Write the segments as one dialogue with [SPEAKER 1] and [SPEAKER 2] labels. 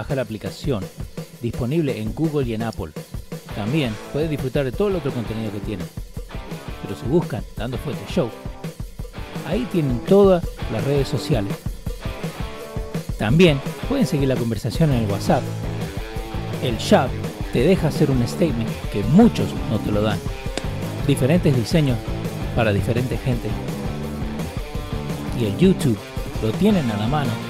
[SPEAKER 1] bajar la aplicación, disponible en Google y en Apple. También puedes disfrutar de todo el otro contenido que tienen. Pero si buscan Dando Fuerte Show, ahí tienen todas las redes sociales. También pueden seguir la conversación en el WhatsApp. El chat te deja hacer un statement que muchos no te lo dan. Diferentes diseños para diferentes gente. Y el YouTube lo tienen a la mano,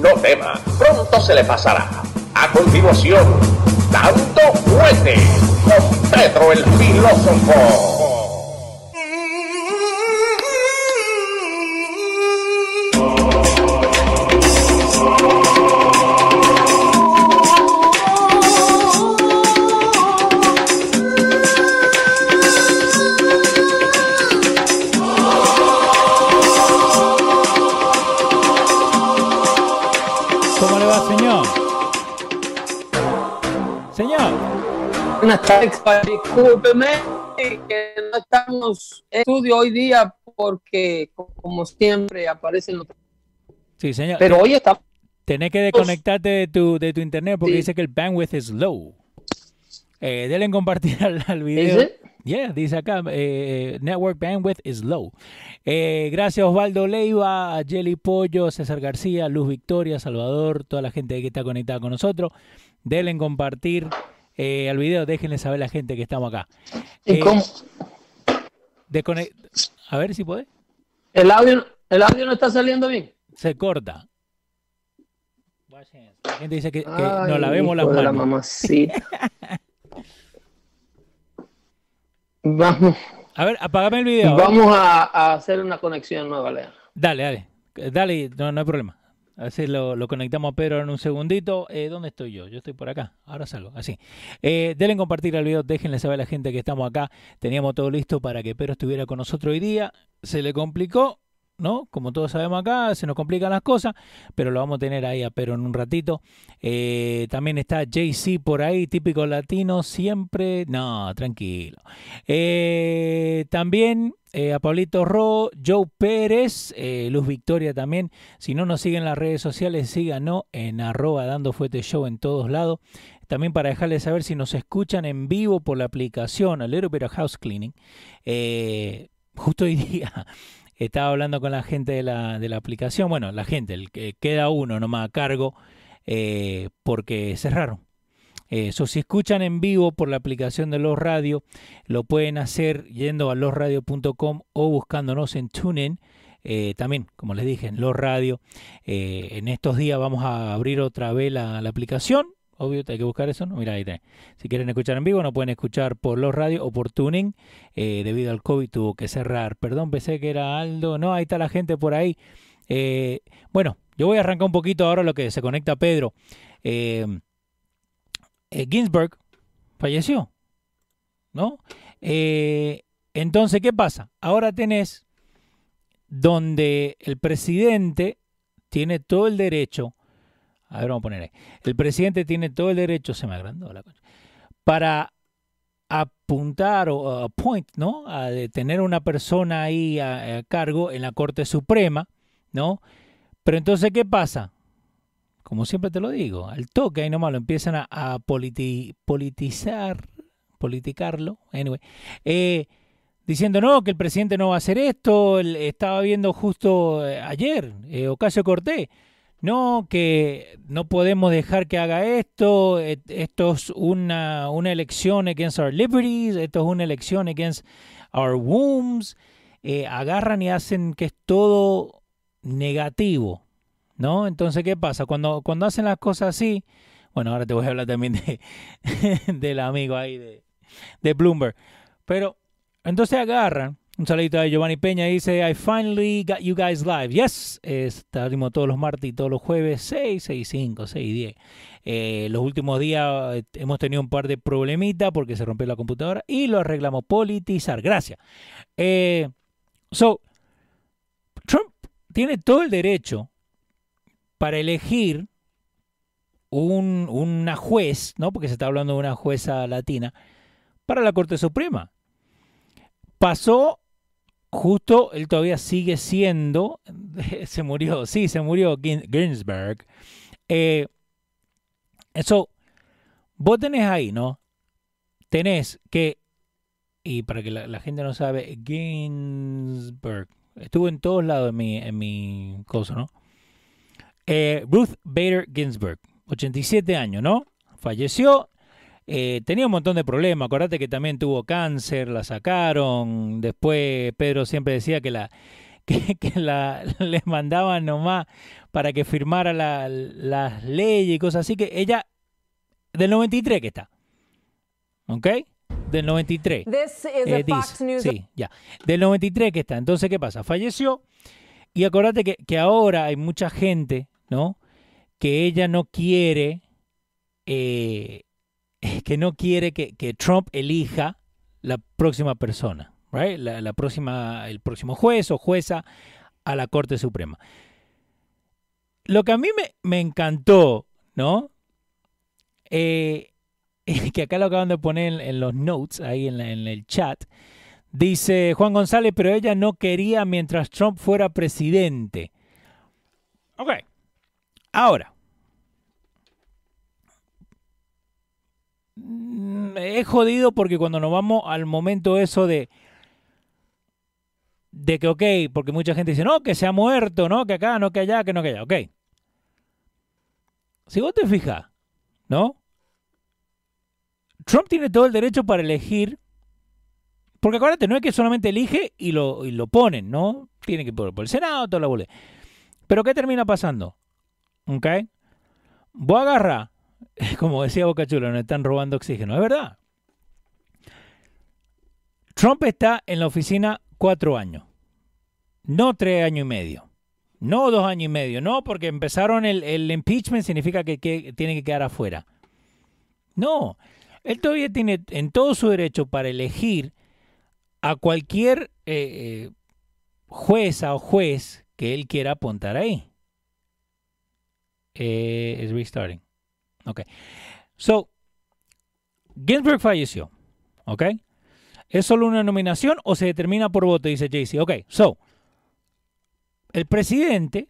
[SPEAKER 2] No tema, pronto se le pasará. A continuación, dando fuerte con Pedro el filósofo.
[SPEAKER 3] Tardes, discúlpeme que no estamos en estudio hoy día porque, como siempre, aparecen los...
[SPEAKER 1] Sí, señor.
[SPEAKER 3] Pero hoy está...
[SPEAKER 1] Tenés que desconectarte de tu, de tu internet porque
[SPEAKER 3] Sí.
[SPEAKER 1] dice que el bandwidth es low. Eh, denle en compartir al, al video. Yeah, dice acá, eh, network bandwidth is low. Eh, gracias Osvaldo Leiva, a Jelly Pollo, César García, Luz Victoria, Salvador, toda la gente que está conectada con nosotros. Denle en compartir eh, al video, déjenle saber a la gente que estamos acá.
[SPEAKER 3] ¿Y
[SPEAKER 1] Eh,
[SPEAKER 3] cómo?
[SPEAKER 1] desconect- A ver si podés.
[SPEAKER 3] ¿El audio, ¿El audio no está saliendo bien?
[SPEAKER 1] Se corta. La gente dice que, que
[SPEAKER 3] Ay,
[SPEAKER 1] nos lavemos las
[SPEAKER 3] de la
[SPEAKER 1] manos.
[SPEAKER 3] mamacita. Vamos,
[SPEAKER 1] A ver, apagame el video.
[SPEAKER 3] vamos a, a hacer una conexión nueva, Lea.
[SPEAKER 1] Dale, dale. Dale, no, no hay problema. Así lo, lo conectamos a Pedro en un segundito. Eh, ¿Dónde estoy yo? Yo estoy por acá. Ahora salgo. Así. Eh, denle en compartir el video. Déjenle saber a la gente que estamos acá. Teníamos todo listo para que Pedro estuviera con nosotros hoy día. Se le complicó, ¿no? Como todos sabemos acá, se nos complican las cosas. Pero lo vamos a tener ahí a Pedro en un ratito. Eh, también está JC por ahí, típico latino, siempre. No, tranquilo. Eh, también eh, a Pablito Ro, Joe Pérez, eh, Luz Victoria también. Si no nos siguen en las redes sociales, síganos en arroba dando fuete show en todos lados. También para dejarles saber si nos escuchan en vivo por la aplicación A Little Bit of House Cleaning. Eh, justo hoy día estaba hablando con la gente de la, de la aplicación. Bueno, la gente, el que queda uno nomás a cargo eh, porque cerraron. Eso, si escuchan en vivo por la aplicación de Los Radio, lo pueden hacer yendo a losradio.com o buscándonos en TuneIn. Eh, también, como les dije, en Los Radio. Eh, en estos días vamos a abrir otra vez la, aplicación. Obvio, hay que buscar eso, ¿no? Mira, ahí tenés. Si quieren escuchar en vivo, no pueden escuchar por Los Radio o por Tuning. Eh, debido al COVID tuvo que cerrar. Perdón, pensé que era Aldo. No, ahí está la gente por ahí. Bueno, yo voy a arrancar un poquito ahora lo que se conecta Pedro. Eh, Ginsburg falleció, ¿no? Eh, entonces, ¿qué pasa? Ahora tenés donde el presidente tiene todo el derecho, a ver, vamos a poner ahí, el presidente tiene todo el derecho, se me agrandó la cosa, para apuntar o appoint, ¿no? A de tener una persona ahí a, a cargo en la Corte Suprema, ¿no? Pero entonces, ¿qué pasa? Como siempre te lo digo, al toque ahí nomás lo empiezan a, a politi- politizar, politicarlo, anyway, eh, diciendo no, que el presidente no va a hacer esto, el- estaba viendo justo eh, ayer, eh, Ocasio Cortés, no, que no podemos dejar que haga esto, esto es una, una elección against our liberties, esto es una elección against our wombs, agarran y hacen que es todo negativo, ¿no? Entonces, ¿qué pasa? Cuando, cuando hacen las cosas así, bueno, ahora te voy a hablar también de, del amigo ahí de, de Bloomberg, pero entonces agarran un saludito a Giovanni Peña dice, I finally got you guys live. Yes, estaremos todos los martes y todos los jueves, 6, 6, 5, 6, 10. Eh, los últimos días hemos tenido un par de problemitas porque se rompió la computadora y lo arreglamos. Politizar, gracias. Eh, so, Trump tiene todo el derecho para elegir un, una juez, ¿no? Porque se está hablando de una jueza latina, para la Corte Suprema. Pasó justo él todavía sigue siendo, se murió, sí, se murió Ginsberg. Eh, eso, vos tenés ahí, ¿no? Tenés que, y para que la, gente no sabe, Ginsberg, estuvo en todos lados en mi, en mi cosa, ¿no? Eh, Ruth Bader Ginsberg, 87 años, ¿no? Falleció eh, tenía un montón de problemas. Acordate que también tuvo cáncer, la sacaron. Después Pedro siempre decía que la que, la les mandaban nomás para que firmara las leyes y cosas así. Que ella, del 93 que está. ¿Ok? Del 93.
[SPEAKER 4] This is Fox News.
[SPEAKER 1] Sí, ya. Del 93 que está. Entonces, ¿qué pasa? Falleció. Y acordate que, que ahora hay mucha gente, ¿no? Que ella no quiere eh, que no quiere que, Trump elija la próxima persona, la, próxima, el próximo juez o jueza a la Corte Suprema. Lo que a mí me, encantó, ¿no? Eh, que acá lo acaban de poner en, los notes, ahí en, en el chat. Dice Juan González, pero ella no quería mientras Trump fuera presidente. Ok. Ahora, es jodido porque cuando nos vamos al momento eso de de que, ok, porque mucha gente dice, no, que se ha muerto, no, que acá, no, que allá, que no, que allá, ok. Si vos te fijas, ¿no? Trump tiene todo el derecho para elegir, porque acuérdate, no es que solamente elige y lo, y lo ponen, ¿no? Tiene que por, por el Senado, todo lo vuelve. Pero ¿qué termina pasando? ¿Ok? Vos agarra como decía Bocachula, nos están robando oxígeno. Es verdad. Trump está en la oficina cuatro años, no tres años y medio, no dos años y medio, no porque empezaron el, impeachment significa que, tiene que quedar afuera. No, él todavía tiene en todo su derecho para elegir a cualquier eh, eh, jueza o juez que él quiera apuntar ahí. Eh, es restarting. Ok. So, Ginsburg falleció. Ok. ¿Es solo una nominación o se determina por voto? Dice JC. Ok. So, el presidente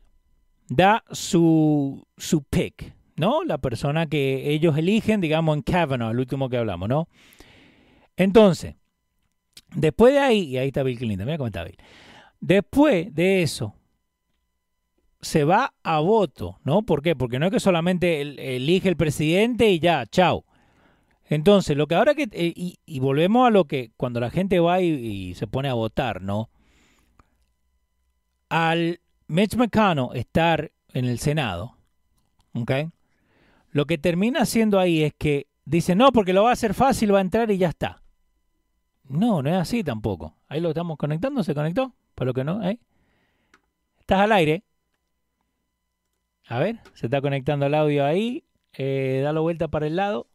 [SPEAKER 1] da su, su pick, ¿no? La persona que ellos eligen, digamos, en Kavanaugh, el último que hablamos, ¿no? Entonces, después de ahí, y ahí está Bill Clinton, mira cómo está Bill. Después de eso, se va a voto, ¿no? ¿Por qué? Porque no es que solamente elige el presidente y ya, chao. Entonces, lo que ahora que... Eh, y, volvemos a lo que cuando la gente va y, se pone a votar, ¿no? Al Mitch McConnell estar en el Senado, ¿ok? Lo que termina haciendo ahí es que dice, no, porque lo va a hacer fácil, va a entrar y ya está. No, no es así tampoco. Ahí lo estamos conectando, ¿se conectó? Para lo que no, ¿eh? Estás al aire. A ver, se está conectando el audio ahí. Eh, dalo vuelta para el lado.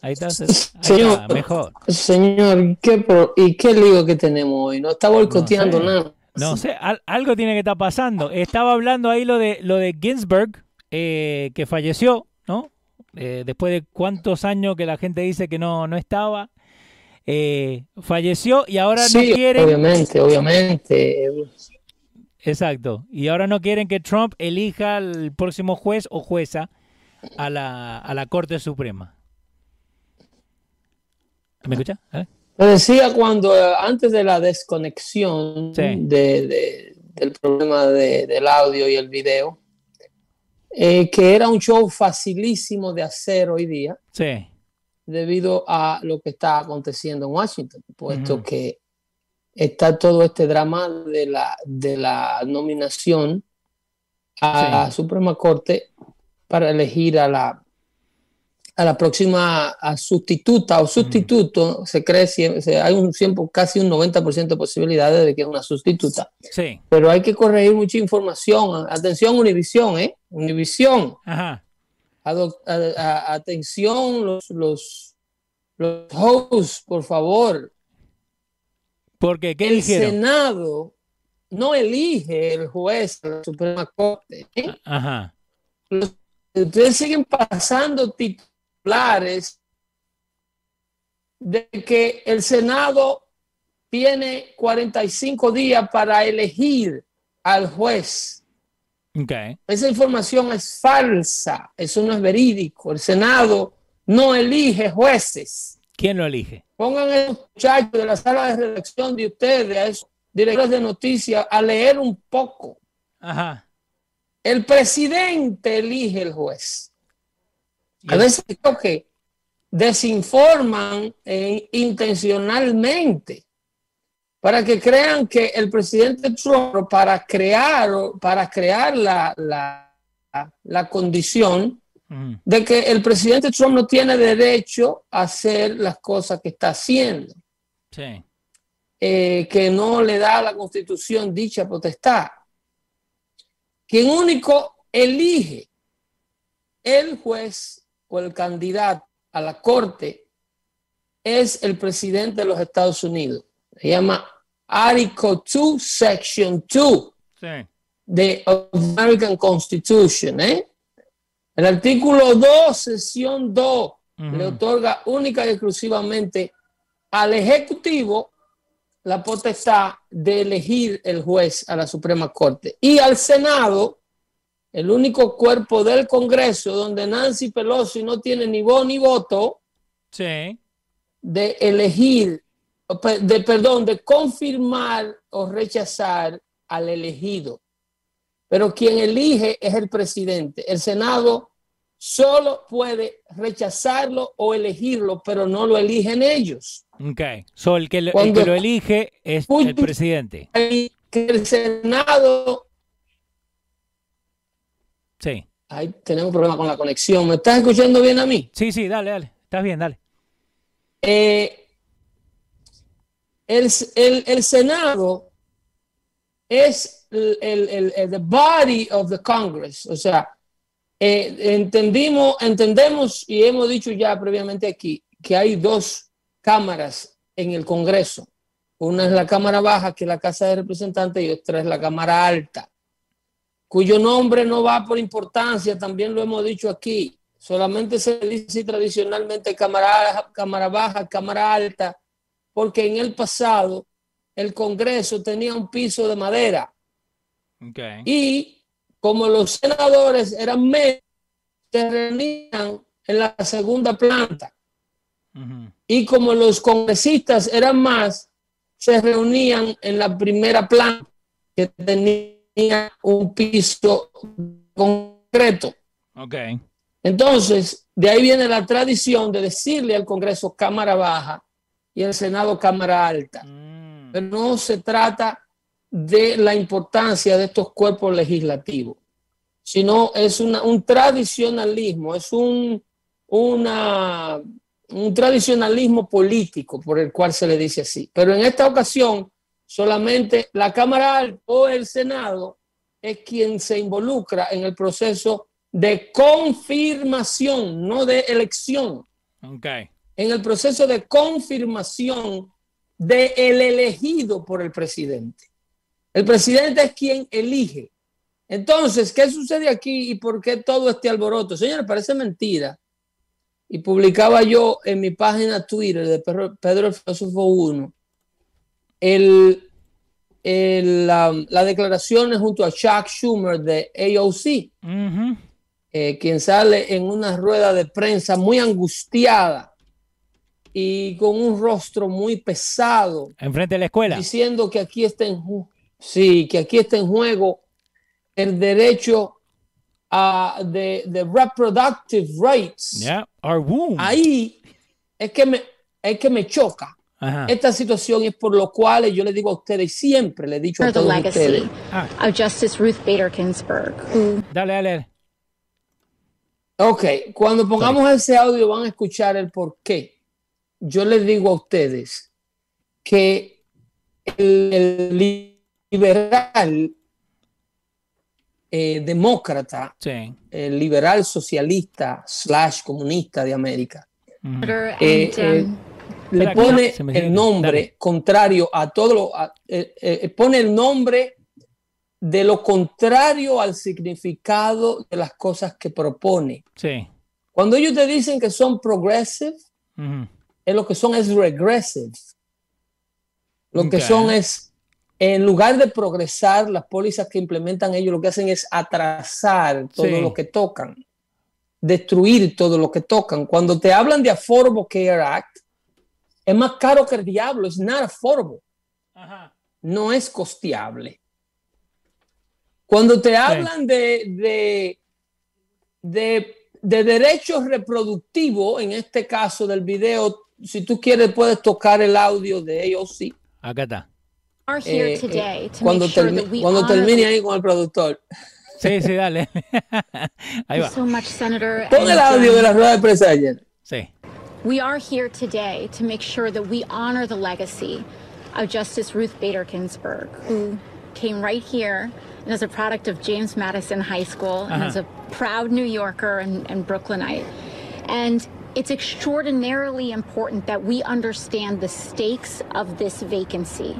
[SPEAKER 1] Ahí está,
[SPEAKER 3] señor,
[SPEAKER 1] mejor.
[SPEAKER 3] Señor, ¿qué ¿y qué lío que tenemos hoy? No está boicoteando nada.
[SPEAKER 1] No sé, algo tiene que estar pasando. Estaba hablando ahí lo de lo de Ginsburg, eh, que falleció, ¿no? Eh, después de cuántos años que la gente dice que no, no estaba. Eh, falleció y ahora no quiere.
[SPEAKER 3] Obviamente, obviamente.
[SPEAKER 1] Exacto. Y ahora no quieren que Trump elija al próximo juez o jueza a la, a la Corte Suprema. ¿Me escucha?
[SPEAKER 3] Lo decía cuando, eh, antes de la desconexión de, del problema del audio y el video, eh, que era un show facilísimo de hacer hoy día.
[SPEAKER 1] Sí.
[SPEAKER 3] Debido a lo que está aconteciendo en Washington, puesto que está todo este drama de la, de la nominación a la Suprema Corte para elegir a la, a la próxima sustituta o sustituto, se cree, hay un tiempo, casi un 90% de posibilidades de que es una sustituta.
[SPEAKER 1] Sí.
[SPEAKER 3] Pero hay que corregir mucha información. Atención, Univisión, ¿eh? Univisión.
[SPEAKER 1] Ajá.
[SPEAKER 3] atención, los, los, los hosts, por favor.
[SPEAKER 1] Porque, ¿qué
[SPEAKER 3] El Senado no elige el juez de la Suprema Corte. ¿eh?
[SPEAKER 1] Ajá.
[SPEAKER 3] ustedes siguen pasando titulares de que el Senado tiene 45 días para elegir al juez.
[SPEAKER 1] Okay.
[SPEAKER 3] Esa información es falsa, eso no es verídico. El Senado no elige jueces.
[SPEAKER 1] ¿Quién lo elige?
[SPEAKER 3] Pongan a los muchachos de la sala de redacción de ustedes, a esos directores de noticias, a leer un poco.
[SPEAKER 1] Ajá.
[SPEAKER 3] El presidente elige el juez. A veces creo que desinforman eh, intencionalmente para que crean que el presidente Trump, para crear, para crear la, la, condición de que el presidente Trump no tiene derecho a hacer las cosas que está haciendo.
[SPEAKER 1] Sí.
[SPEAKER 3] Eh, que no le da a la constitución dicha potestad. Quien único elige el juez o el candidato a la corte es el presidente de los Estados Unidos. Se llama Article 2, Section 2 de American Constitution. ¿eh? El artículo 2, sesión 2, le otorga única y exclusivamente al Ejecutivo la potestad de elegir el juez a la Suprema Corte y al Senado, el único cuerpo del Congreso donde Nancy Pelosi no tiene ni voz ni voto, de elegir, de perdón, de confirmar o rechazar al elegido. Pero quien elige es el presidente. El Senado solo puede rechazarlo o elegirlo, pero no lo eligen ellos.
[SPEAKER 1] Ok, so el, que lo, el que lo elige es el presidente.
[SPEAKER 3] Que el Senado...
[SPEAKER 1] Sí.
[SPEAKER 3] Ahí tenemos un problema con la conexión. ¿Me estás escuchando bien a mí?
[SPEAKER 1] Sí, sí, dale, dale. Estás bien, dale.
[SPEAKER 3] Eh, el, el, el, Senado es el, el, el, body of the Congress, o sea, eh, entendimos, entendemos y hemos dicho ya previamente aquí que hay dos cámaras en el Congreso. Una es la Cámara Baja, que es la Casa de Representantes, y otra es la Cámara Alta, cuyo nombre no va por importancia, también lo hemos dicho aquí. Solamente se dice tradicionalmente cámara, cámara Baja, Cámara Alta, porque en el pasado el Congreso tenía un piso de madera. Y como los senadores eran menos, se reunían en la segunda planta. Y como los congresistas eran más, se reunían en la primera planta, que tenía un piso concreto.
[SPEAKER 1] Okay.
[SPEAKER 3] Entonces, de ahí viene la tradición de decirle al Congreso Cámara Baja y al Senado Cámara Alta. Mm. Pero no se trata de la importancia de estos cuerpos legislativos, sino es un tradicionalismo, es un, una, un tradicionalismo político por el cual se le dice así. Pero en esta ocasión, solamente la Cámara o el Senado es quien se involucra en el proceso de confirmación, no de elección.
[SPEAKER 1] Okay.
[SPEAKER 3] En el proceso de confirmación del el elegido por el presidente. El presidente es quien elige. Entonces, ¿qué sucede aquí y por qué todo este alboroto? Señores, parece mentira. Y publicaba yo en mi página Twitter de Pedro, el Filósofo 1 el, el, la, declaración junto a Chuck Schumer de AOC. Eh, quien sale en una rueda de prensa muy angustiada y con un rostro muy pesado.
[SPEAKER 1] Enfrente de la escuela.
[SPEAKER 3] Diciendo que aquí está en, sí, que aquí está en juego el derecho uh, the, the reproductive rights,
[SPEAKER 1] Yeah, our womb.
[SPEAKER 3] ahí es que me, es que me choca
[SPEAKER 1] Ajá.
[SPEAKER 3] esta situación y es por lo cual yo le digo a ustedes, siempre le he dicho a
[SPEAKER 4] the
[SPEAKER 3] todos
[SPEAKER 4] legacy
[SPEAKER 3] ustedes,
[SPEAKER 1] Ah,
[SPEAKER 4] of Justice Ruth Bader Ginsburg, who
[SPEAKER 1] dale, dale.
[SPEAKER 3] Ok, cuando pongamos ese audio van a escuchar el por qué. Yo les digo a ustedes que el, el liberal eh, demócrata,
[SPEAKER 1] Sí.
[SPEAKER 3] el liberal socialista slash comunista de América,
[SPEAKER 4] senator
[SPEAKER 3] Eh, eh, le pone el nombre
[SPEAKER 1] dale.
[SPEAKER 3] contrario a todo lo, a- eh, eh, pone el nombre de lo contrario al significado de las cosas que propone.
[SPEAKER 1] Sí.
[SPEAKER 3] Cuando ellos te dicen que son progressive. Es lo que son es regressive. Lo que son es, en lugar de progresar, las pólizas que implementan ellos lo que hacen es atrasar todo
[SPEAKER 1] Sí.
[SPEAKER 3] lo que tocan, destruir todo lo que tocan. Cuando te hablan de Affordable Care Act, es más caro que el diablo, es not affordable,
[SPEAKER 1] Ajá.
[SPEAKER 3] no es costeable. Cuando te hablan de, de, de, de derechos reproductivos, en este caso del video, si tú quieres puedes tocar el audio de ellos, sí.
[SPEAKER 1] Acá está.
[SPEAKER 4] are here
[SPEAKER 3] Eh,
[SPEAKER 4] today
[SPEAKER 3] eh,
[SPEAKER 4] to
[SPEAKER 3] cuando,
[SPEAKER 4] make sure
[SPEAKER 3] termi-
[SPEAKER 4] that we
[SPEAKER 3] cuando termine ahí con el productor.
[SPEAKER 1] Sí, sí, dale. Ahí va.
[SPEAKER 4] so much, Senator.
[SPEAKER 3] Pon el audio de la rueda de prensa ayer.
[SPEAKER 1] Sí.
[SPEAKER 4] We are here today to make sure that we honor the legacy of Justice Ruth Bader Ginsburg, who came right here and is a product of James Madison High School and
[SPEAKER 1] Uh-huh.
[SPEAKER 4] is a proud New Yorker and, and Brooklynite. And it's extraordinarily important that we understand the stakes of this vacancy.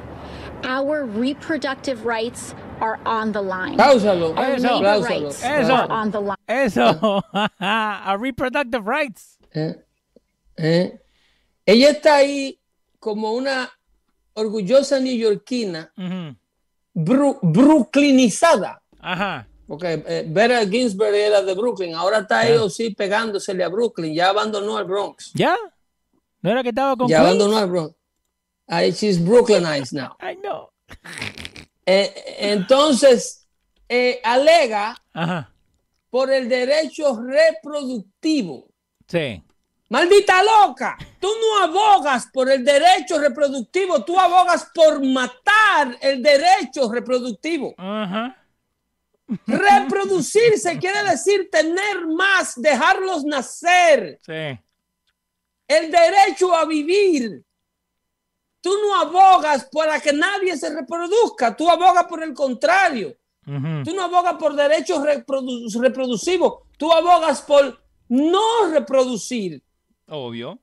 [SPEAKER 4] Our reproductive rights are on the line.
[SPEAKER 3] Cáusalo,
[SPEAKER 4] Our
[SPEAKER 1] Eso.
[SPEAKER 4] labor
[SPEAKER 3] cáusalo.
[SPEAKER 4] rights
[SPEAKER 1] Eso.
[SPEAKER 4] are on the line.
[SPEAKER 1] Eso. A reproductive rights.
[SPEAKER 3] Eh, eh. Ella está ahí como una orgullosa neoyorquina,
[SPEAKER 1] Ujú.
[SPEAKER 3] bru- brooklynizada.
[SPEAKER 1] Ajá.
[SPEAKER 3] Porque eh, Vera Ginsburg era de Brooklyn, ahora está
[SPEAKER 1] Ah.
[SPEAKER 3] ellos sí pegándosele a Brooklyn, ya abandonó el Bronx.
[SPEAKER 1] ¿Ya? ¿No era que estaba con
[SPEAKER 3] Ya
[SPEAKER 1] Queens?
[SPEAKER 3] abandonó el Bronx. Ahí she's Brooklynized now.
[SPEAKER 1] Ay, no.
[SPEAKER 3] Eh, entonces, eh, alega
[SPEAKER 1] Ajá.
[SPEAKER 3] por el derecho reproductivo.
[SPEAKER 1] Sí.
[SPEAKER 3] Maldita loca, tú no abogas por el derecho reproductivo, tú abogas por matar el derecho reproductivo.
[SPEAKER 1] Ajá.
[SPEAKER 3] Reproducirse quiere decir tener más, dejarlos nacer,
[SPEAKER 1] Sí.
[SPEAKER 3] el derecho a vivir. Tú no abogas para que nadie se reproduzca, tú abogas por el contrario. Tú no abogas por derechos reprodu- reproductivos, tú abogas por no reproducir.
[SPEAKER 1] Obvio.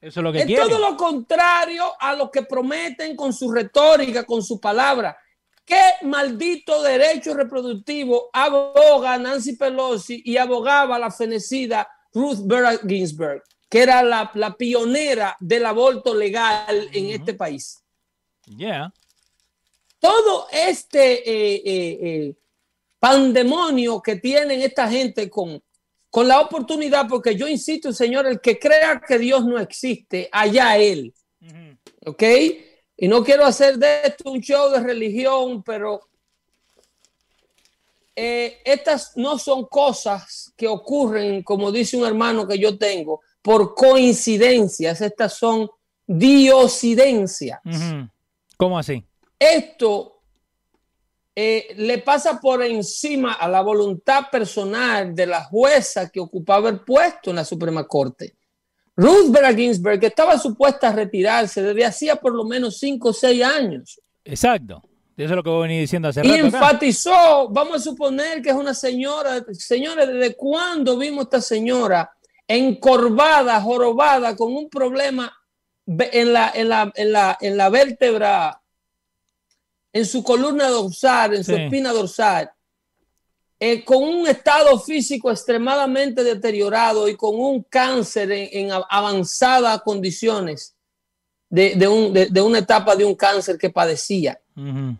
[SPEAKER 1] Eso es lo que
[SPEAKER 3] Es
[SPEAKER 1] quiere.
[SPEAKER 3] todo lo contrario a lo que prometen con su retórica, con su palabra. ¿Qué maldito derecho reproductivo aboga Nancy Pelosi y abogaba la fenecida Ruth Bader Ginsburg, que era la, la pionera del aborto legal en este país?
[SPEAKER 1] Yeah.
[SPEAKER 3] Todo este eh, eh, eh, pandemonio que tienen esta gente con, con la oportunidad, porque yo insisto, señor, el que crea que Dios no existe, allá él. ¿ok? Y no quiero hacer de esto un show de religión, pero eh, estas no son cosas que ocurren, como dice un hermano que yo tengo, por coincidencias, estas son diosidencias.
[SPEAKER 1] Ujú. ¿Cómo así?
[SPEAKER 3] Esto eh, le pasa por encima a la voluntad personal de la jueza que ocupaba el puesto en la Suprema Corte. Ruth Bader Ginsburg, que estaba supuesta a retirarse desde hacía por lo menos cinco o seis años,
[SPEAKER 1] Exacto. Eso es lo que voy a venir diciendo hace
[SPEAKER 3] y
[SPEAKER 1] rato acá.
[SPEAKER 3] enfatizó, vamos a suponer que es una señora, señores, ¿desde cuándo vimos esta señora encorvada, jorobada, con un problema en la, en la, en la, en la vértebra, en su columna dorsal, en su espina dorsal, eh, con un estado físico extremadamente deteriorado y con un cáncer en, en avanzadas condiciones de, de un- de- de una etapa de un cáncer que padecía?
[SPEAKER 1] Ujú.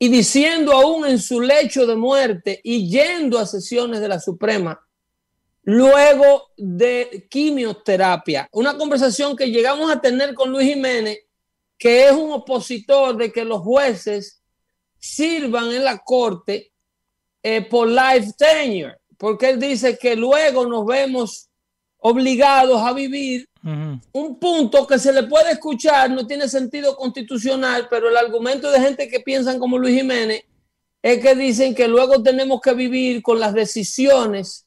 [SPEAKER 3] y diciendo aún en su lecho de muerte y yendo a sesiones de la Suprema, luego de quimioterapia. Una conversación que llegamos a tener con Luis Jiménez, que es un opositor de que los jueces sirvan en la corte eh, por life tenure. porque él dice que luego nos vemos obligados a vivir un punto que se le puede escuchar, no tiene sentido constitucional, pero el argumento de gente que piensan como Luis Jiménez es que dicen que luego tenemos que vivir con las decisiones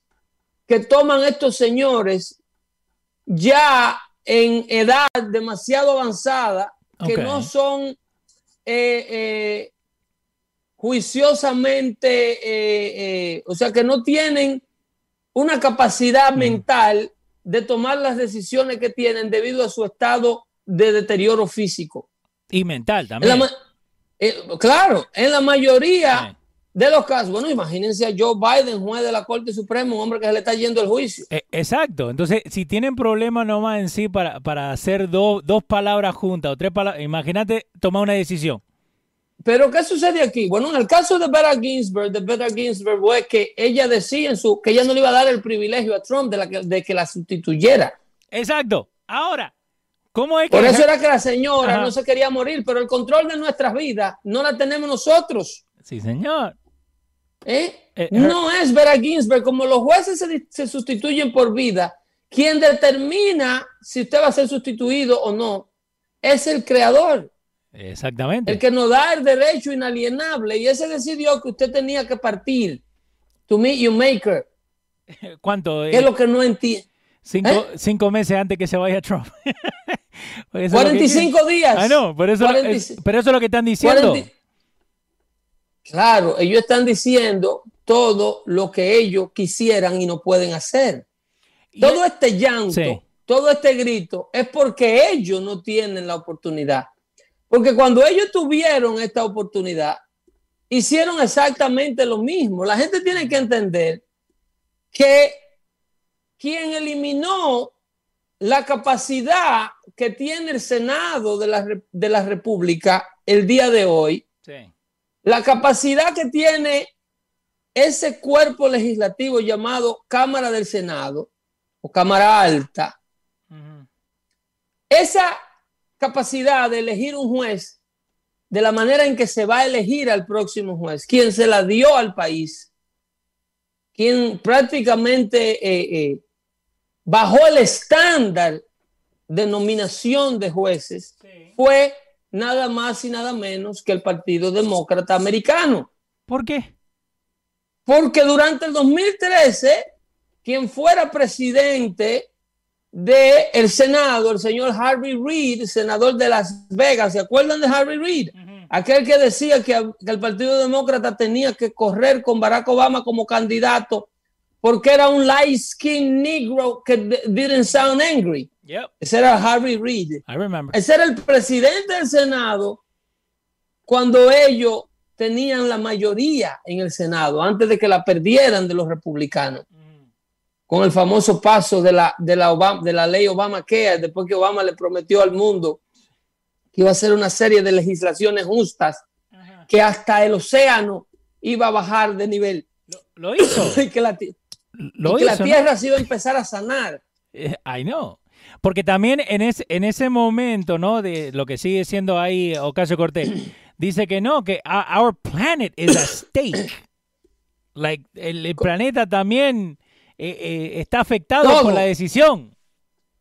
[SPEAKER 3] que toman estos señores ya en edad demasiado avanzada, que no son eh, eh, juiciosamente, eh, eh, o sea, que no tienen una capacidad mental de tomar las decisiones que tienen debido a su estado de deterioro físico.
[SPEAKER 1] Y mental también.
[SPEAKER 3] eh, claro, en la mayoría de los casos, bueno, imagínense a Joe Biden, juez de la Corte Suprema, un hombre que se le está yendo el juicio.
[SPEAKER 1] Eh, Exacto. Entonces, si tienen problemas nomás en sí para, para hacer do- dos palabras juntas o tres palabras, imagínate tomar una decisión.
[SPEAKER 3] Pero ¿qué sucede aquí? Bueno, en el caso de Beta Ginsburg, de Beta Ginsburg fue que ella decía en su que ella no le iba a dar el privilegio a Trump de, la que, de que la sustituyera.
[SPEAKER 1] Exacto. Ahora, ¿cómo es que...
[SPEAKER 3] Por eso era que la señora
[SPEAKER 1] Ajá.
[SPEAKER 3] no se quería morir, pero el control de nuestras vidas no la tenemos nosotros.
[SPEAKER 1] Sí, señor.
[SPEAKER 3] ¿eh?
[SPEAKER 1] Eh,
[SPEAKER 3] no es Vera Ginsburg, como los jueces se sustituyen por vida, quien determina si usted va a ser sustituido o no es el creador,
[SPEAKER 1] Exactamente.
[SPEAKER 3] el que nos da el derecho inalienable y ese decidió que usted tenía que partir to meet your maker,
[SPEAKER 1] ¿Cuánto?
[SPEAKER 3] es lo que no entiende.
[SPEAKER 1] cinco,
[SPEAKER 3] ¿eh?
[SPEAKER 1] cinco meses antes que se vaya Trump. Pues eso es lo que-
[SPEAKER 3] 45 días.
[SPEAKER 1] Ah, no, por eso,
[SPEAKER 3] 45
[SPEAKER 1] pero eso es lo que están diciendo.
[SPEAKER 3] 40 Claro, ellos están diciendo todo lo que ellos quisieran y no pueden hacer. Todo este llanto,
[SPEAKER 1] Sí.
[SPEAKER 3] todo este grito es porque ellos no tienen la oportunidad. Porque cuando ellos tuvieron esta oportunidad, hicieron exactamente lo mismo. La gente tiene que entender que quien eliminó la capacidad que tiene el Senado de la, de la República el día de hoy,
[SPEAKER 1] Sí.
[SPEAKER 3] la capacidad que tiene ese cuerpo legislativo llamado Cámara del Senado o Cámara Alta,
[SPEAKER 1] Ujú.
[SPEAKER 3] esa capacidad de elegir un juez de la manera en que se va a elegir al próximo juez, quien se la dio al país, quien prácticamente eh, eh, bajó el estándar de nominación de jueces, fue nada más y nada menos que el Partido Demócrata Americano.
[SPEAKER 1] ¿Por qué?
[SPEAKER 3] Porque durante el 2013, quien fuera presidente del el Senado, el señor Harvey Reid, senador de Las Vegas, ¿se acuerdan de Harvey Reid? Aquel que decía que, que el Partido Demócrata tenía que correr con Barack Obama como candidato porque era un light skin negro que didn't sound angry.
[SPEAKER 1] Yep,
[SPEAKER 3] Ese era Harvey Reid.
[SPEAKER 1] I remember.
[SPEAKER 3] Ese era el presidente del Senado cuando ellos tenían la mayoría en el Senado, antes de que la perdieran de los republicanos, con el famoso paso de la, de la, Obama- de la ley Obamacare, después que Obama le prometió al mundo que iba a hacer una serie de legislaciones justas, que hasta el océano iba a bajar de nivel
[SPEAKER 1] Lo hizo.
[SPEAKER 3] y que la, ti-
[SPEAKER 1] Lo
[SPEAKER 3] y que la
[SPEAKER 1] hizo. ¿no?
[SPEAKER 3] tierra se iba a empezar a sanar.
[SPEAKER 1] Eh, I know. Porque también en ese, en ese momento, ¿no? De lo que sigue siendo ahí Ocasio Cortés, dice que no, que our planet is at stake. Like, el, el planeta también eh, eh, está afectado
[SPEAKER 3] Todo.
[SPEAKER 1] por la decisión.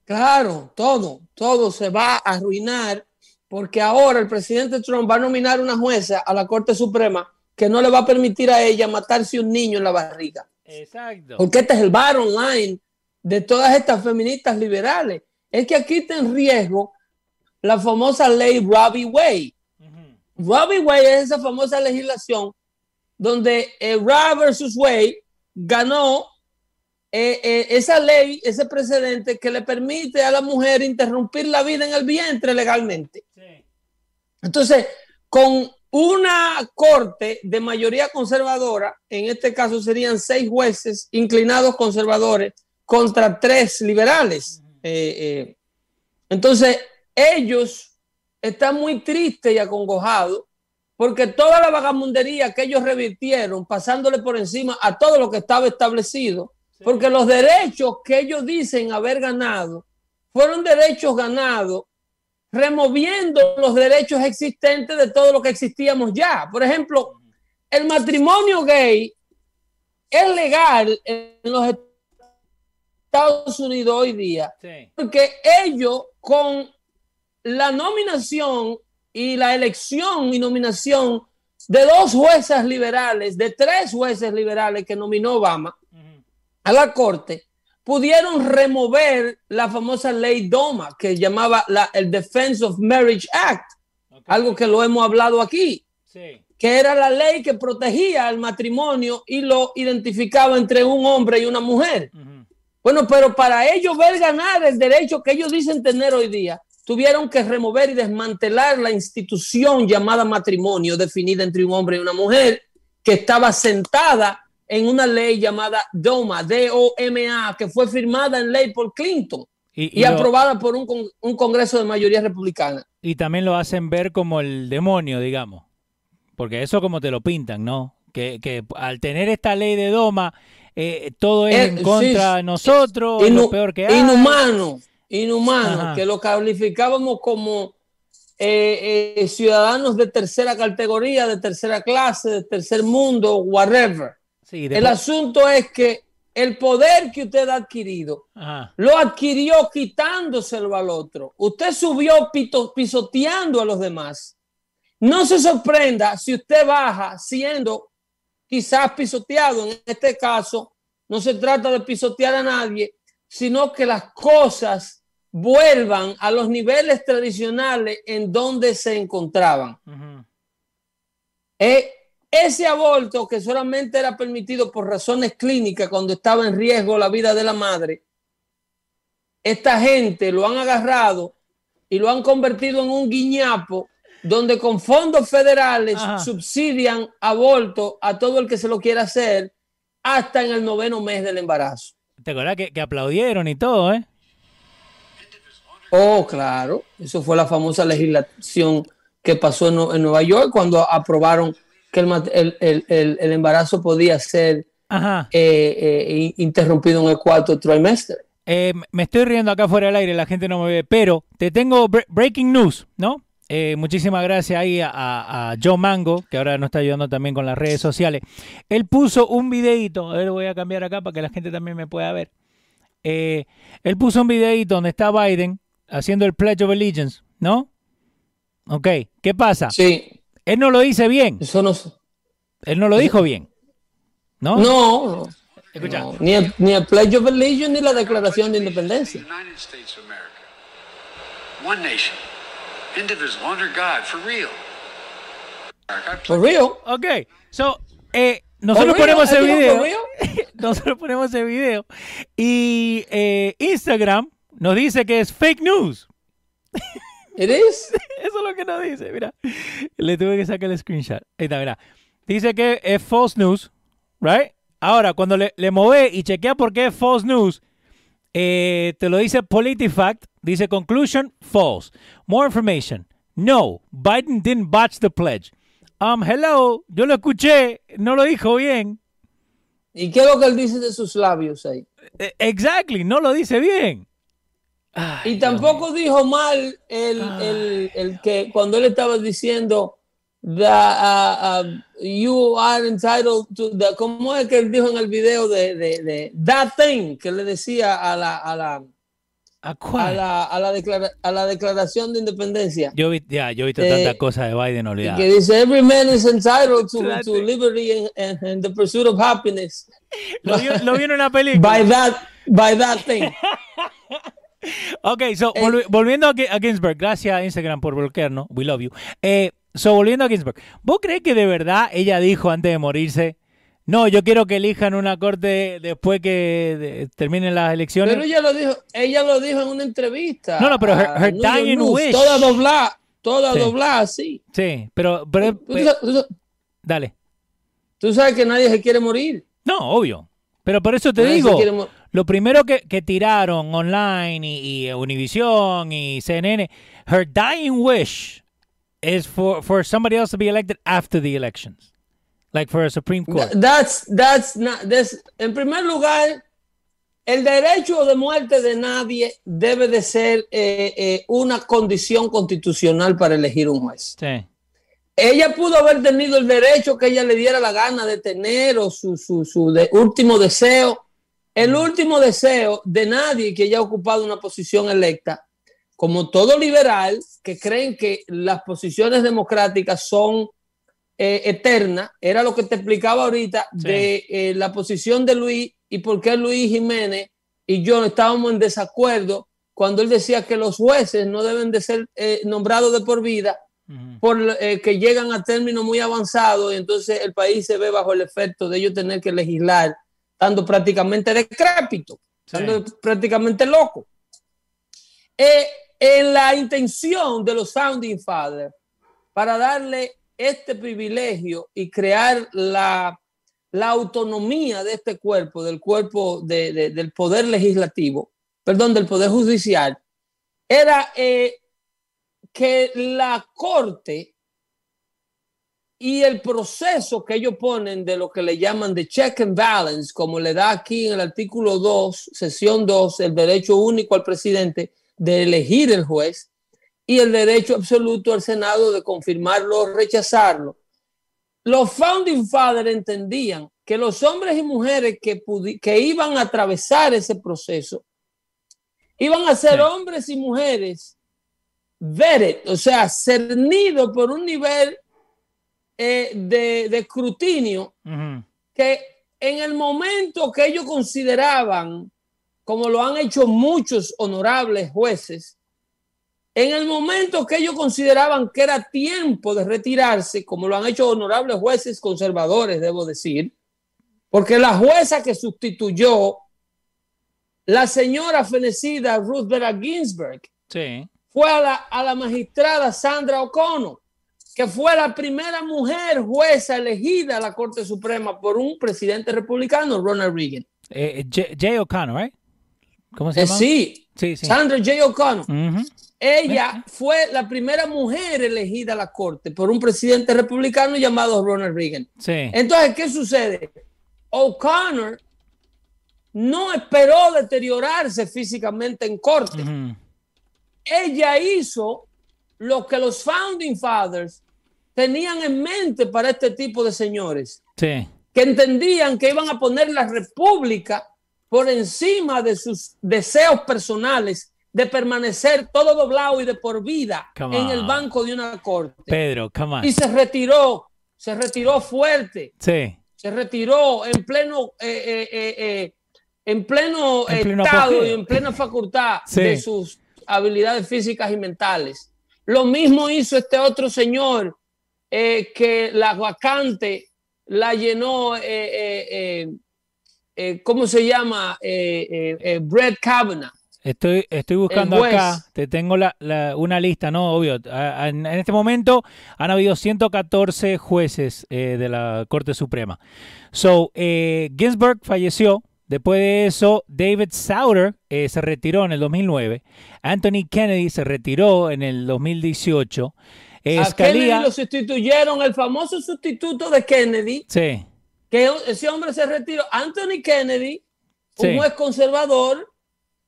[SPEAKER 3] Claro, todo, todo se va a arruinar porque ahora el presidente Trump va a nominar una jueza a la Corte Suprema que no le va a permitir a ella matarse un niño en la barriga.
[SPEAKER 1] Exacto.
[SPEAKER 3] Porque este es el bottom line de todas estas feministas liberales. Es que aquí está en riesgo la famosa ley Robbie Wade. Robbie Wade es esa famosa legislación donde eh, Roe versus Wade ganó eh, eh, esa ley, ese precedente que le permite a la mujer interrumpir la vida en el vientre legalmente. Entonces, con una corte de mayoría conservadora, en este caso serían seis jueces inclinados conservadores contra tres liberales. Eh, eh, entonces, ellos están muy tristes y acongojados porque toda la vagamundería que ellos revirtieron, pasándole por encima a todo lo que estaba establecido, porque los derechos que ellos dicen haber ganado fueron derechos ganados removiendo los derechos existentes de todo lo que existíamos ya. Por ejemplo, el matrimonio gay es legal en los Estados Unidos hoy día,
[SPEAKER 1] Sí.
[SPEAKER 3] porque ellos con la nominación y la elección y nominación de dos jueces liberales, de tres jueces liberales que nominó Obama. A la corte, pudieron remover la famosa ley DOMA que llamaba la, el Defense of Marriage Act, algo que lo hemos hablado aquí
[SPEAKER 1] Sí.
[SPEAKER 3] que era la ley que protegía el matrimonio y lo identificaba entre un hombre y una mujer. Bueno, pero para ellos ver ganar el derecho que ellos dicen tener hoy día, tuvieron que remover y desmantelar la institución llamada matrimonio, definida entre un hombre y una mujer, que estaba sentada en una ley llamada DOMA, D-O-M-A, que fue firmada en ley por Clinton
[SPEAKER 1] Y,
[SPEAKER 3] y,
[SPEAKER 1] y lo-
[SPEAKER 3] aprobada por un, con- un Congreso de mayoría republicana.
[SPEAKER 1] y también lo hacen ver como el demonio, digamos. Porque eso como te lo pintan, ¿no? Que, que al tener esta ley de Doma, eh, todo es
[SPEAKER 3] Eh,
[SPEAKER 1] en contra
[SPEAKER 3] sí,
[SPEAKER 1] de nosotros,
[SPEAKER 3] Inu-
[SPEAKER 1] lo peor que hay.
[SPEAKER 3] Inhumano, inhumano,
[SPEAKER 1] Ajá.
[SPEAKER 3] que lo calificábamos como eh, eh, ciudadanos de tercera categoría, de tercera clase, de tercer mundo, whatever.
[SPEAKER 1] Sí,
[SPEAKER 3] El asunto es que el poder que usted ha adquirido
[SPEAKER 1] Ajá.
[SPEAKER 3] lo adquirió quitándoselo al otro. Usted subió pito- pisoteando a los demás. No se sorprenda si usted baja siendo quizás pisoteado. En este caso, no se trata de pisotear a nadie, sino que las cosas vuelvan a los niveles tradicionales en donde se encontraban. Eh, ese aborto que solamente era permitido por razones clínicas cuando estaba en riesgo la vida de la madre, esta gente lo han agarrado y lo han convertido en un guiñapo donde con fondos federales
[SPEAKER 1] Ajá.
[SPEAKER 3] subsidian aborto a todo el que se lo quiera hacer hasta en el noveno mes del embarazo.
[SPEAKER 1] ¿Te acuerdas que, que aplaudieron y todo, eh?
[SPEAKER 3] Oh, claro, eso fue la famosa legislación que pasó en Nueva York cuando aprobaron que el, el- el- el- embarazo podía ser
[SPEAKER 1] Ajá.
[SPEAKER 3] eh, eh, in- interrumpido en el cuarto trimestre.
[SPEAKER 1] Eh, me estoy riendo acá fuera del aire, la gente no me ve, pero te tengo bre- breaking news, ¿no? Eh, muchísimas gracias ahí a, a- a Joe Mango, que ahora nos está ayudando también con las redes sociales. Él puso un videito, a ver, voy a cambiar acá para que la gente también me pueda ver. Eh, él puso un videito donde está Biden haciendo el Pledge of Allegiance, ¿no? Ok, ¿qué pasa?
[SPEAKER 3] Sí,
[SPEAKER 1] Él no lo dice bien,
[SPEAKER 3] eso no.
[SPEAKER 1] él no lo dijo bien, ¿no?
[SPEAKER 3] No, no,
[SPEAKER 1] Escucha.
[SPEAKER 3] no, ni, el, ni el Pledge of Allegiance ni la Declaración de Independencia.
[SPEAKER 5] United States of America. One nation, indivisible, under God, for real.
[SPEAKER 3] For real.
[SPEAKER 1] Ok, so, eh, nosotros
[SPEAKER 3] For real,
[SPEAKER 1] ponemos ese video. nosotros ponemos ese video y eh, Instagram nos dice que es fake news.
[SPEAKER 3] It is.
[SPEAKER 1] Eso es lo que nos dice, mira. Le tuve que sacar el screenshot. Ahí está, mira. Dice que es false news, right? Ahora, cuando le, le mové y chequea por qué es false news, eh, te lo dice PolitiFact, dice conclusion, false. More information, no, Biden didn't botch the pledge. Um, hello, yo lo escuché, no lo dijo bien.
[SPEAKER 3] ¿Y qué es lo que él dice de sus labios ahí?
[SPEAKER 1] Eh, Exactly, no lo dice bien. Ay,
[SPEAKER 3] Y tampoco dijo mal el, el- el que cuando él estaba diciendo that uh, uh, you are entitled to the, ¿cómo es que él dijo en el video de, de, de that thing que le decía a la, a la,
[SPEAKER 1] ¿A
[SPEAKER 3] a la, a la, declara- a la declaración de independencia?
[SPEAKER 1] Yo vi, ya, yo he visto
[SPEAKER 3] Eh,
[SPEAKER 1] tantas cosas de Biden olvidadas.
[SPEAKER 3] que dice every man is entitled to, to liberty and, and- and the pursuit of happiness
[SPEAKER 1] Lo vi, lo vi en una película.
[SPEAKER 3] by that by that thing.
[SPEAKER 1] Ok, so,
[SPEAKER 3] Eh,
[SPEAKER 1] volvi- volviendo a, Gi- a Ginsburg, gracias a Instagram por bloquearnos, we love you. Eh, so, volviendo a Ginsburg, ¿vos crees que de verdad ella dijo antes de morirse, no, yo quiero que elijan una corte después que de- terminen las elecciones?
[SPEAKER 3] Pero ella lo dijo, ella lo dijo en una entrevista.
[SPEAKER 1] No, no, pero her- her dying
[SPEAKER 3] News,
[SPEAKER 1] wish.
[SPEAKER 3] Toda doblada, toda
[SPEAKER 1] Sí.
[SPEAKER 3] doblada, sí.
[SPEAKER 1] sí, pero, pero,
[SPEAKER 3] Tú, tú
[SPEAKER 1] dale.
[SPEAKER 3] tú sabes que nadie se quiere morir.
[SPEAKER 1] No, obvio. Pero por eso te
[SPEAKER 3] Nadie se
[SPEAKER 1] digo, lo primero que, que tiraron online y, y Univision y CNN, her dying wish is for, for somebody else to be elected after the elections. Like for a Supreme Court.
[SPEAKER 3] That's, that's not, that's- en primer lugar, el derecho de muerte de nadie debe de ser eh, eh, una condición constitucional para elegir un juez.
[SPEAKER 1] Sí.
[SPEAKER 3] ella pudo haber tenido el derecho que ella le diera la gana de tener o su, su, su de, último deseo. El último deseo de nadie que haya ocupado una posición electa, como todo liberal, que creen que las posiciones democráticas son eh, eternas, era lo que te explicaba ahorita
[SPEAKER 1] Sí.
[SPEAKER 3] de eh, la posición de Luis y por qué Luis Jiménez y yo estábamos en desacuerdo cuando él decía que los jueces no deben de ser eh, nombrados de por vida por eh, que llegan a términos muy avanzados y entonces el país se ve bajo el efecto de ellos tener que legislar, estando prácticamente decrépito, estando prácticamente loco. Eh, en la intención de los Founding Fathers para darle este privilegio y crear la, la autonomía de este cuerpo, del cuerpo de- de- del poder legislativo, perdón, del poder judicial, era eh, que la corte y el proceso que ellos ponen de lo que le llaman de check and balance, como le da aquí en el artículo 2, sesión 2, el derecho único al presidente de elegir el juez y el derecho absoluto al Senado de confirmarlo o rechazarlo. Los founding fathers entendían que los hombres y mujeres que, que iban a atravesar ese proceso iban a ser
[SPEAKER 1] Sí.
[SPEAKER 3] hombres y mujeres vetted, o sea, cernidos por un nivel eh, de, de escrutinio
[SPEAKER 1] Ujú.
[SPEAKER 3] que en el momento que ellos consideraban, como lo han hecho muchos honorables jueces, en el momento que ellos consideraban que era tiempo de retirarse, como lo han hecho honorables jueces conservadores, debo decir, porque la jueza que sustituyó la señora fenecida Ruth Bader Ginsburg
[SPEAKER 1] Sí.
[SPEAKER 3] fue a la, a la magistrada Sandra O'Connor, que fue la primera mujer jueza elegida a la Corte Suprema por un presidente republicano, Ronald Reagan.
[SPEAKER 1] Eh, J- Jay O'Connor, right? ¿Cómo se
[SPEAKER 3] Eh,
[SPEAKER 1] llama?
[SPEAKER 3] sí,
[SPEAKER 1] Sí, sí.
[SPEAKER 3] Sandra J. O'Connor. Ella fue la primera mujer elegida a la Corte por un presidente republicano llamado Ronald Reagan.
[SPEAKER 1] Sí.
[SPEAKER 3] Entonces, ¿qué sucede? O'Connor no esperó deteriorarse físicamente en corte. Ella hizo lo que los founding fathers tenían en mente para este tipo de señores,
[SPEAKER 1] Sí.
[SPEAKER 3] que entendían que iban a poner la república por encima de sus deseos personales de permanecer todo doblado y de por vida en el banco de una corte.
[SPEAKER 1] Pedro, come on.
[SPEAKER 3] Y se retiró, se retiró fuerte,
[SPEAKER 1] Sí.
[SPEAKER 3] se retiró en pleno, eh, eh, eh, en pleno
[SPEAKER 1] En pleno
[SPEAKER 3] estado y en plena facultad
[SPEAKER 1] Sí.
[SPEAKER 3] de sus habilidades físicas y mentales. Lo mismo hizo este otro señor eh, que la vacante la llenó, eh, eh, ¿cómo se llama? Brett Kavanaugh.
[SPEAKER 1] Estoy, estoy buscando acá, te tengo la, la- una lista, ¿no? Obvio. a- a- En, este momento han habido 114 jueces de la Corte Suprema. So, eh, Ginsburg falleció. Después de eso, David Sauter eh, se retiró en el 2009. Anthony Kennedy se retiró en el 2018. Eh,
[SPEAKER 3] A Kennedy
[SPEAKER 1] Scalia,
[SPEAKER 3] lo sustituyeron, el famoso sustituto de Kennedy,
[SPEAKER 1] sí,
[SPEAKER 3] que ese hombre se retiró. Anthony Kennedy, un
[SPEAKER 1] Sí.
[SPEAKER 3] juez conservador,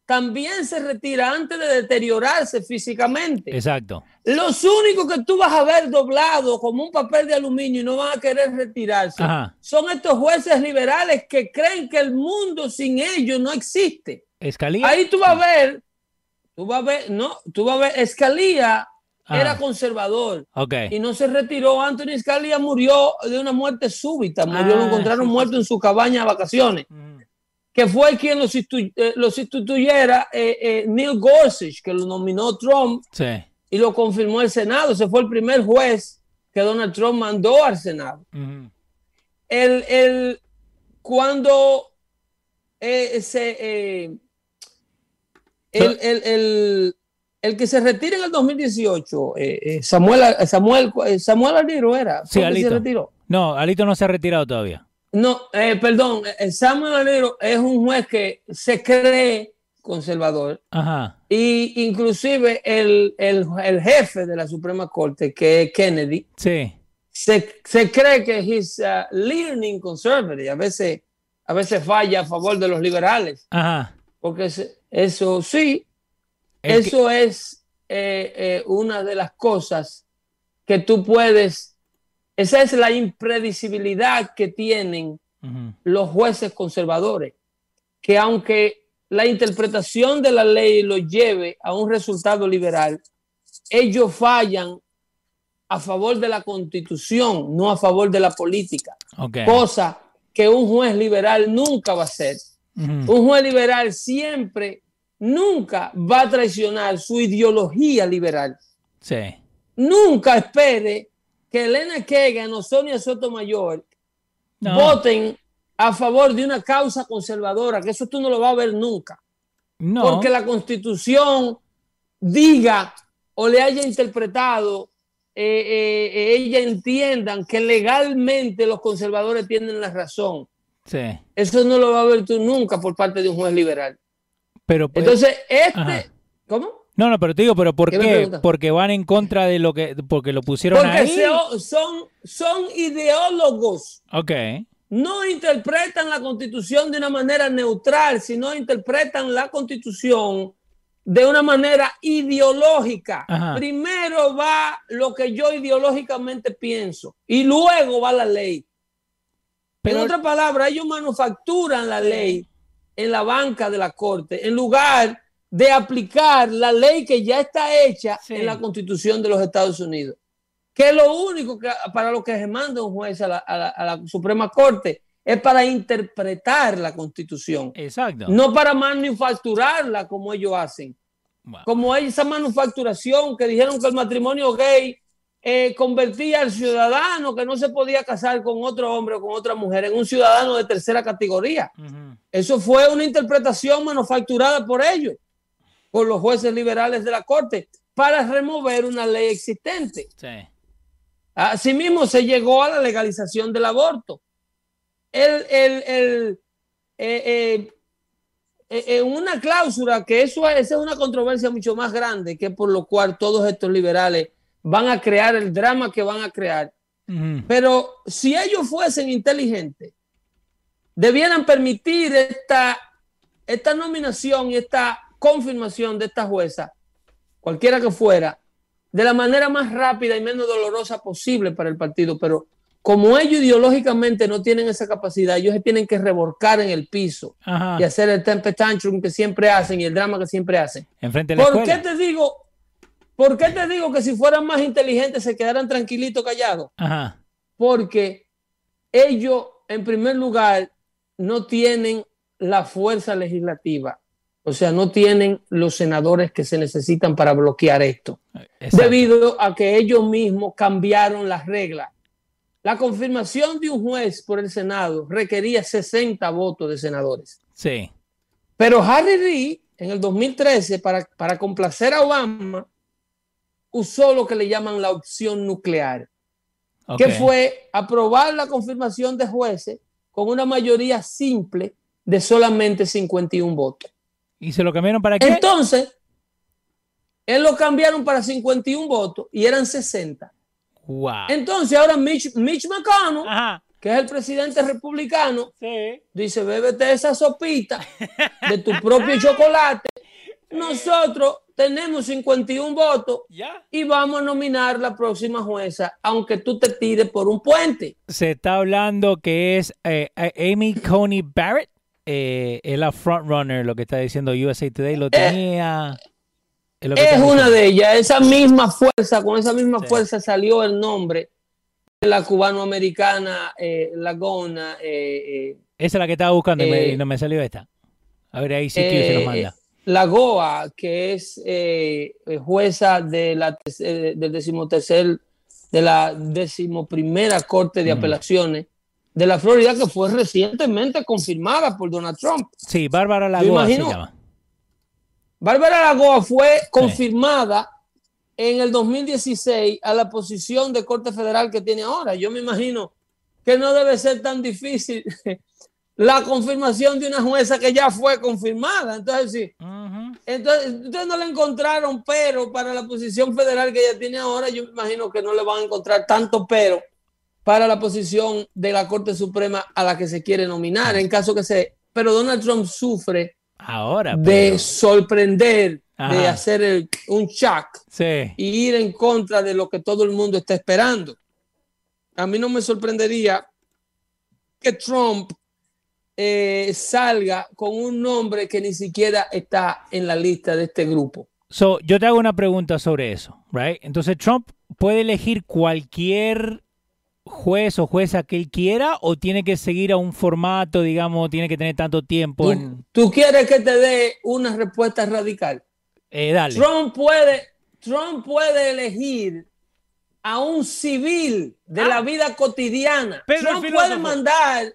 [SPEAKER 3] también se retira antes de deteriorarse físicamente.
[SPEAKER 1] exacto.
[SPEAKER 3] Los únicos que tú vas a ver doblado como un papel de aluminio y no van a querer retirarse
[SPEAKER 1] Ajá.
[SPEAKER 3] son estos jueces liberales que creen que el mundo sin ellos no existe.
[SPEAKER 1] Scalia.
[SPEAKER 3] Ahí tú vas a ver, tú vas a ver, no, tú vas a ver, Escalía
[SPEAKER 1] Ah.
[SPEAKER 3] era conservador
[SPEAKER 1] Ok.
[SPEAKER 3] y no se retiró. Anthony Scalia murió de una muerte súbita, murió, lo
[SPEAKER 1] Ah,
[SPEAKER 3] encontraron
[SPEAKER 1] sí, sí,
[SPEAKER 3] muerto en su cabaña de vacaciones,
[SPEAKER 1] Ujú.
[SPEAKER 3] Que fue quien lo, sustitu- eh, lo sustituyera eh, eh, Neil Gorsuch, que lo nominó Trump
[SPEAKER 1] Sí.
[SPEAKER 3] y lo confirmó el Senado. Ese fue el primer juez que Donald Trump mandó al Senado. El, el- cuando eh, se, el, el- el- el que se retira en el 2018, eh, eh, Samuel, Samuel, Samuel Aliro era,
[SPEAKER 1] Sí,
[SPEAKER 3] ¿fue que se
[SPEAKER 1] Alito.
[SPEAKER 3] retiró?
[SPEAKER 1] No, Alito no se ha retirado todavía.
[SPEAKER 3] No, eh, perdón, eh, Samuel Aliro es un juez que se cree conservador
[SPEAKER 1] Ajá.
[SPEAKER 3] y inclusive el, el- el jefe de la Suprema Corte, que es Kennedy,
[SPEAKER 1] Sí.
[SPEAKER 3] se, se cree que es uh, leaning conservative, a veces, a veces falla a favor de los liberales,
[SPEAKER 1] Ajá.
[SPEAKER 3] porque eso sí,
[SPEAKER 1] El que-
[SPEAKER 3] eso es eh, eh, una de las cosas que tú puedes Esa es la impredecibilidad que tienen los jueces conservadores, que aunque la interpretación de la ley los lleve a un resultado liberal, ellos fallan a favor de la constitución, no a favor de la política, cosa que un juez liberal nunca va a hacer. Un juez liberal siempre, nunca va a traicionar su ideología liberal.
[SPEAKER 1] Sí.
[SPEAKER 3] Nunca espere que Elena Kagan o Sonia Sotomayor
[SPEAKER 1] No.
[SPEAKER 3] voten a favor de una causa conservadora, que eso tú no lo vas a ver nunca.
[SPEAKER 1] No.
[SPEAKER 3] Porque la constitución diga o le haya interpretado, eh, eh, ella entiendan que legalmente los conservadores tienen la razón.
[SPEAKER 1] Sí.
[SPEAKER 3] Eso no lo va a ver tú nunca por parte de un juez liberal.
[SPEAKER 1] Pero pues-
[SPEAKER 3] Entonces, este,
[SPEAKER 1] Ajá.
[SPEAKER 3] ¿cómo?
[SPEAKER 1] No, no, pero te digo, pero ¿por
[SPEAKER 3] ¿Qué?
[SPEAKER 1] Porque van en contra de lo que, porque lo pusieron
[SPEAKER 3] Porque
[SPEAKER 1] ahí.
[SPEAKER 3] son, son ideólogos.
[SPEAKER 1] Ok.
[SPEAKER 3] no interpretan la constitución de una manera neutral, sino interpretan la constitución de una manera ideológica.
[SPEAKER 1] Ajá.
[SPEAKER 3] Primero va lo que yo ideológicamente pienso y luego va la ley.
[SPEAKER 1] Pero-
[SPEAKER 3] en otras palabras, ellos manufacturan la ley en la banca de la corte en lugar de aplicar la ley que ya está hecha
[SPEAKER 1] Sí.
[SPEAKER 3] en la constitución de los Estados Unidos que lo único que para lo que se manda un juez a la, a la- a la Suprema Corte es para interpretar la Constitución,
[SPEAKER 1] Exacto.
[SPEAKER 3] no para manufacturarla como ellos hacen. Como esa manufacturación que dijeron que el matrimonio gay eh, convertía al ciudadano que no se podía casar con otro hombre o con otra mujer en un ciudadano de tercera categoría. Eso fue una interpretación manufacturada por ellos, por los jueces liberales de la Corte, para remover una ley existente.
[SPEAKER 1] Sí.
[SPEAKER 3] Asimismo, se llegó a la legalización del aborto. El, el, el, eh, eh, eh, eh, una cláusula que eso es, esa es una controversia mucho más grande, que por lo cual todos estos liberales van a crear el drama que van a crear. Pero si ellos fuesen inteligentes, debieran permitir esta, esta nominación y esta confirmación de esta jueza, cualquiera que fuera, de la manera más rápida y menos dolorosa posible para el partido. Pero como ellos ideológicamente no tienen esa capacidad, ellos se tienen que revolcar en el piso
[SPEAKER 1] Ajá.
[SPEAKER 3] y hacer el temper tantrum que siempre hacen y el drama que siempre hacen.
[SPEAKER 1] Enfrente de la
[SPEAKER 3] ¿Por qué te digo? ¿Por qué te digo que si fueran más inteligentes se quedaran tranquilitos, callados?
[SPEAKER 1] Ajá.
[SPEAKER 3] porque ellos, en primer lugar, no tienen la fuerza legislativa, o sea, no tienen los senadores que se necesitan para bloquear esto,
[SPEAKER 1] Exacto.
[SPEAKER 3] debido a que ellos mismos cambiaron las reglas. La confirmación de un juez por el Senado requería 60 votos de senadores.
[SPEAKER 1] Sí.
[SPEAKER 3] Pero Harry Reid, en el 2013, para, para complacer a Obama, usó lo que le llaman la opción nuclear que fue aprobar la confirmación de jueces con una mayoría simple de solamente 51 votos.
[SPEAKER 1] ¿Y se lo cambiaron para qué?
[SPEAKER 3] Entonces, él lo cambiaron para 51 votos y eran 60.
[SPEAKER 1] wow.
[SPEAKER 3] Entonces, ahora Mitch, Mitch McConnell,
[SPEAKER 1] Ajá.
[SPEAKER 3] que es el presidente republicano,
[SPEAKER 1] Sí.
[SPEAKER 3] dice, bébete esa sopita de tu propio chocolate. Nosotros tenemos 51 votos
[SPEAKER 1] Ya.
[SPEAKER 3] y vamos a nominar la próxima jueza, aunque tú te tires por un puente.
[SPEAKER 1] Se está hablando que es eh, eh, Amy Coney Barrett. Eh, es la frontrunner, lo que está diciendo USA Today. Lo tenía. lo que
[SPEAKER 3] Es una de ellas, esa misma fuerza, con esa misma
[SPEAKER 1] Sí.
[SPEAKER 3] fuerza salió el nombre de la cubanoamericana eh, Lagona. eh, eh,
[SPEAKER 1] Esa es la que estaba buscando y, me-
[SPEAKER 3] Eh,
[SPEAKER 1] y no me salió esta. A ver, ahí sí que se
[SPEAKER 3] eh,
[SPEAKER 1] nos manda.
[SPEAKER 3] Lagoa, que es eh, eh, jueza de la, eh, del decimotercer, de la decimoprimera Corte de
[SPEAKER 1] Mm.
[SPEAKER 3] Apelaciones de la Florida, que fue recientemente confirmada por Donald Trump.
[SPEAKER 1] Sí, Bárbara Lagoa se
[SPEAKER 3] imagino-
[SPEAKER 1] llama.
[SPEAKER 3] Bárbara Lagoa fue confirmada en el 2016 a la posición de Corte Federal que tiene ahora. Yo me imagino que no debe ser tan difícil la confirmación de una jueza que ya fue confirmada. Entonces, sí. Entonces, ustedes no le encontraron pero para la posición federal que ella tiene ahora. Yo me imagino que no le van a encontrar tanto pero para la posición de la Corte Suprema a la que se quiere nominar. En caso que se. Pero Donald Trump sufre
[SPEAKER 1] Ahora.
[SPEAKER 3] de sorprender, de hacer el- un shock
[SPEAKER 1] Sí.
[SPEAKER 3] y ir en contra de lo que todo el mundo está esperando. a mí no me sorprendería que Trump eh, salga con un nombre que ni siquiera está en la lista de este grupo.
[SPEAKER 1] So, yo te hago una pregunta sobre eso, right? Entonces, Trump puede elegir cualquier juez o jueza que él quiera o tiene que seguir a un formato, digamos, tiene que tener tanto tiempo.
[SPEAKER 3] ¿Tú,
[SPEAKER 1] En...
[SPEAKER 3] tú quieres que te dé una respuesta radical?
[SPEAKER 1] Eh, dale.
[SPEAKER 3] Trump puede, Trump puede elegir a un civil de
[SPEAKER 1] Ah.
[SPEAKER 3] la vida cotidiana.
[SPEAKER 1] Pedro
[SPEAKER 3] Trump puede mandar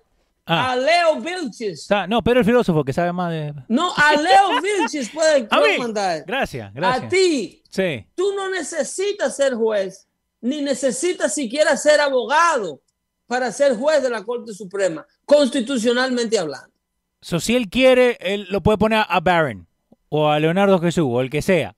[SPEAKER 1] Ah.
[SPEAKER 3] a Leo Vilches.
[SPEAKER 1] No, pero el filósofo que sabe más de...
[SPEAKER 3] No, a Leo Vilches puede
[SPEAKER 1] A
[SPEAKER 3] Trump
[SPEAKER 1] mí.
[SPEAKER 3] mandar.
[SPEAKER 1] Gracias, gracias.
[SPEAKER 3] A ti,
[SPEAKER 1] Sí.
[SPEAKER 3] tú no necesitas ser juez, ni necesitas siquiera ser abogado para ser juez de la Corte Suprema, constitucionalmente hablando.
[SPEAKER 1] So, si él quiere, él lo puede poner a Barron o a Leonardo Jesús o el que sea.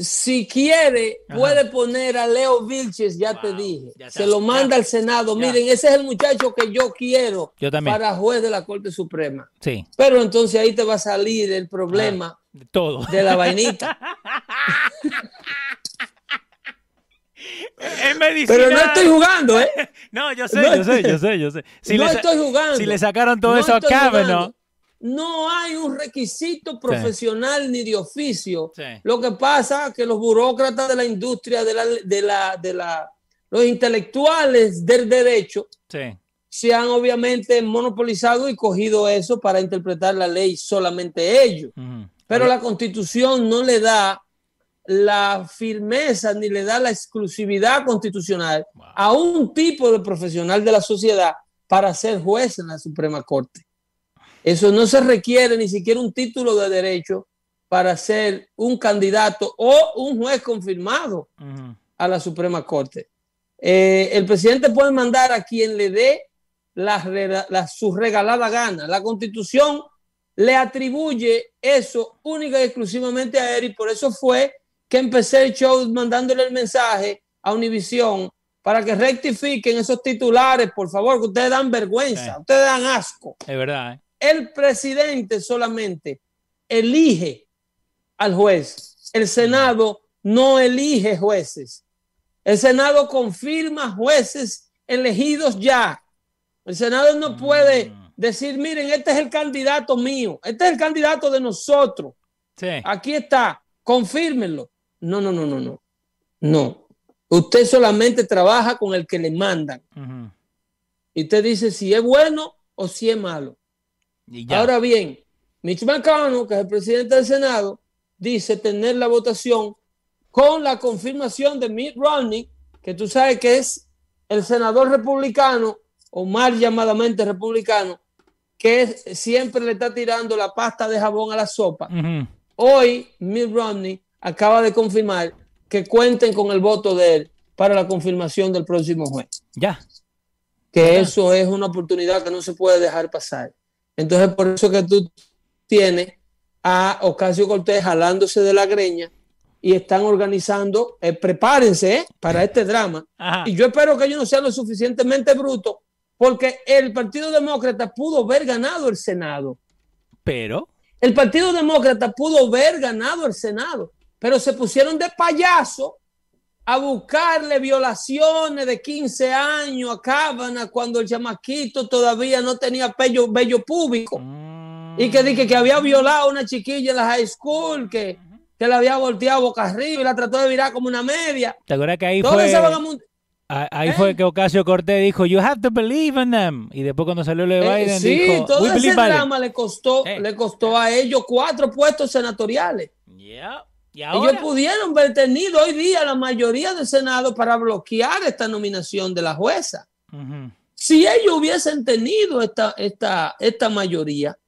[SPEAKER 3] Si quiere,
[SPEAKER 1] Ajá.
[SPEAKER 3] puede poner a Leo Vilches, ya te dije.
[SPEAKER 1] ya
[SPEAKER 3] Se lo manda al Senado.
[SPEAKER 1] Ya.
[SPEAKER 3] Miren, ese es el muchacho que yo quiero
[SPEAKER 1] Yo
[SPEAKER 3] para juez de la Corte Suprema.
[SPEAKER 1] Sí,
[SPEAKER 3] Pero entonces ahí te va a salir el problema
[SPEAKER 1] de todo.
[SPEAKER 3] de la vainita.
[SPEAKER 1] Medicina.
[SPEAKER 3] Pero no estoy jugando, ¿eh?
[SPEAKER 1] No, yo sé,
[SPEAKER 3] No
[SPEAKER 1] yo sé, yo sé, yo sé. Si
[SPEAKER 3] no
[SPEAKER 1] le
[SPEAKER 3] estoy jugando.
[SPEAKER 1] Si le sacaron todo
[SPEAKER 3] No
[SPEAKER 1] eso a Kavanaugh.
[SPEAKER 3] No hay un requisito profesional ni de oficio.
[SPEAKER 1] Sí.
[SPEAKER 3] Lo que pasa es que los burócratas de la industria, de la, de la, de la, los intelectuales del derecho,
[SPEAKER 1] Sí.
[SPEAKER 3] se han obviamente monopolizado y cogido eso para interpretar la ley solamente ellos. Pero la constitución no le da la firmeza ni le da la exclusividad constitucional
[SPEAKER 1] Wow.
[SPEAKER 3] a un tipo de profesional de la sociedad para ser juez en la Suprema Corte. Eso no se requiere ni siquiera un título de derecho para ser un candidato o un juez confirmado a la Suprema Corte. Eh, el presidente puede mandar a quien le dé la- su regalada gana. La constitución le atribuye eso única y exclusivamente a él y por eso fue que empecé el show mandándole el mensaje a Univisión para que rectifiquen esos titulares, por favor, que ustedes dan vergüenza,
[SPEAKER 1] Sí.
[SPEAKER 3] ustedes dan asco.
[SPEAKER 1] Es verdad, ¿eh?
[SPEAKER 3] El presidente solamente elige al juez. El Senado no elige jueces. El Senado confirma jueces elegidos ya. El Senado no puede
[SPEAKER 1] Mm.
[SPEAKER 3] decir, miren, este es el candidato mío, este es el candidato de nosotros.
[SPEAKER 1] Sí.
[SPEAKER 3] Aquí está, confírmenlo. No, no, no, no, no. No. Usted solamente trabaja con el que le mandan. Y usted dice si es bueno o si es malo.
[SPEAKER 1] Y ya.
[SPEAKER 3] Ahora bien, Mitch McConnell, que es el presidente del Senado, dice tener la votación con la confirmación de Mitt Romney, que tú sabes que es el senador republicano, o mal llamadamente republicano, que es- siempre le está tirando la pasta de jabón a la sopa. Hoy Mitt Romney acaba de confirmar que cuenten con el voto de él para la confirmación del próximo juez
[SPEAKER 1] Ya.
[SPEAKER 3] que eso es una oportunidad que no se puede dejar pasar. Entonces, por eso que tú tienes a Ocasio Cortés jalándose de la greña y están organizando, eh, prepárense eh, para este drama.
[SPEAKER 1] Ajá.
[SPEAKER 3] Y yo espero que ellos no sean lo suficientemente brutos, porque el Partido Demócrata pudo haber ganado el Senado.
[SPEAKER 1] Pero.
[SPEAKER 3] El Partido Demócrata pudo haber ganado el Senado, pero se pusieron de payaso a buscarle violaciones de 15 años a Cábana cuando el chamaquito todavía no tenía pello, vello público
[SPEAKER 1] mm,
[SPEAKER 3] y que dije que había violado a una chiquilla en la high school, que, que la había volteado boca arriba y la trató de virar como una media.
[SPEAKER 1] ¿Te acuerdas que ahí fue. Ahí
[SPEAKER 3] ¿Eh?
[SPEAKER 1] fue que Ocasio Cortés dijo, You have to believe in them. Y después cuando salió lo de
[SPEAKER 3] Eh,
[SPEAKER 1] Biden,
[SPEAKER 3] sí,
[SPEAKER 1] dijo,
[SPEAKER 3] todo
[SPEAKER 1] We
[SPEAKER 3] ese drama le costó,
[SPEAKER 1] Eh.
[SPEAKER 3] le costó a ellos cuatro puestos senatoriales.
[SPEAKER 1] Yeah. Y
[SPEAKER 3] Ellos pudieron haber tenido hoy día la mayoría del Senado para bloquear esta nominación de la jueza. Si ellos hubiesen tenido esta, esta, esta mayoría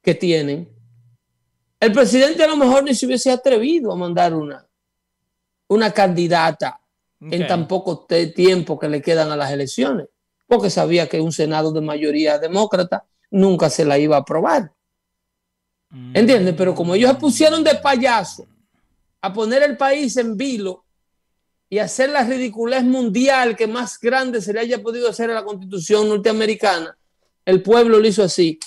[SPEAKER 3] que tienen, el presidente a lo mejor ni se hubiese atrevido a mandar una, una candidata en tan poco tiempo que le quedan a las elecciones, porque sabía que un Senado de mayoría demócrata nunca se la iba a aprobar.
[SPEAKER 1] Mm.
[SPEAKER 3] ¿Entiendes? Pero como ellos se pusieron de payaso a poner el país en vilo y hacer la ridiculez mundial que más grande se le haya podido hacer a la constitución norteamericana, el pueblo lo hizo así.